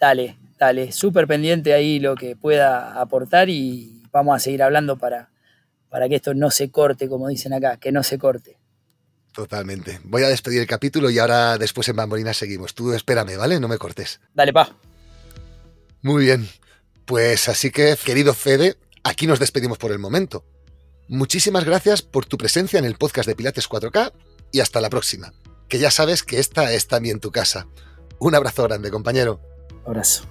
Dale, dale, súper pendiente ahí lo que pueda aportar y vamos a seguir hablando para, para que esto no se corte, como dicen acá, que no se corte. Totalmente. Voy a despedir el capítulo y ahora después en Bambolina seguimos. Tú espérame, ¿vale? No me cortes. Dale, pa. Muy bien. Pues así que, querido Fede, aquí nos despedimos por el momento. Muchísimas gracias por tu presencia en el podcast de Pilates 4K y hasta la próxima que ya sabes que esta es también tu casa. Un abrazo grande, compañero. Abrazo.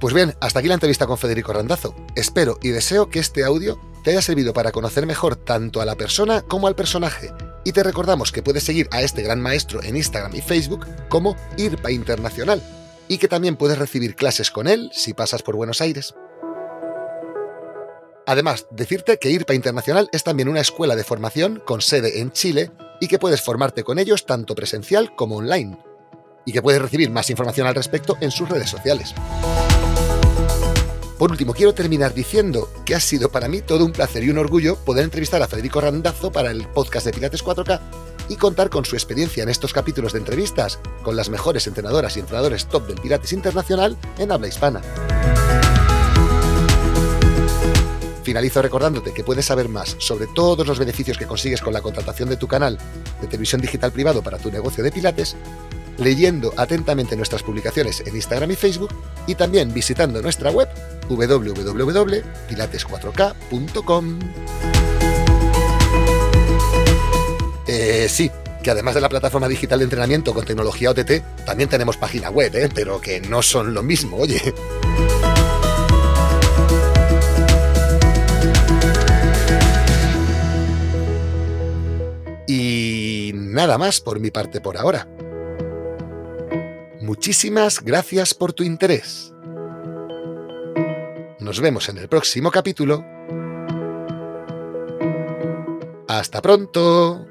Pues bien, hasta aquí la entrevista con Federico Randazo. Espero y deseo que este audio te haya servido para conocer mejor tanto a la persona como al personaje. Y te recordamos que puedes seguir a este gran maestro en Instagram y Facebook como IRPA Internacional y que también puedes recibir clases con él si pasas por Buenos Aires. Además, decirte que IRPA Internacional es también una escuela de formación con sede en Chile y que puedes formarte con ellos tanto presencial como online. Y que puedes recibir más información al respecto en sus redes sociales. Por último, quiero terminar diciendo que ha sido para mí todo un placer y un orgullo poder entrevistar a Federico Randazzo para el podcast de Pilates 4K y contar con su experiencia en estos capítulos de entrevistas con las mejores entrenadoras y entrenadores top del Pilates Internacional en habla hispana. Finalizo recordándote que puedes saber más sobre todos los beneficios que consigues con la contratación de tu canal de televisión digital privado para tu negocio de Pilates, leyendo atentamente nuestras publicaciones en Instagram y Facebook y también visitando nuestra web www.pilates4k.com. Eh, sí, que además de la plataforma digital de entrenamiento con tecnología OTT, también tenemos página web, ¿eh? pero que no son lo mismo, oye. Y nada más por mi parte por ahora. Muchísimas gracias por tu interés. Nos vemos en el próximo capítulo. Hasta pronto.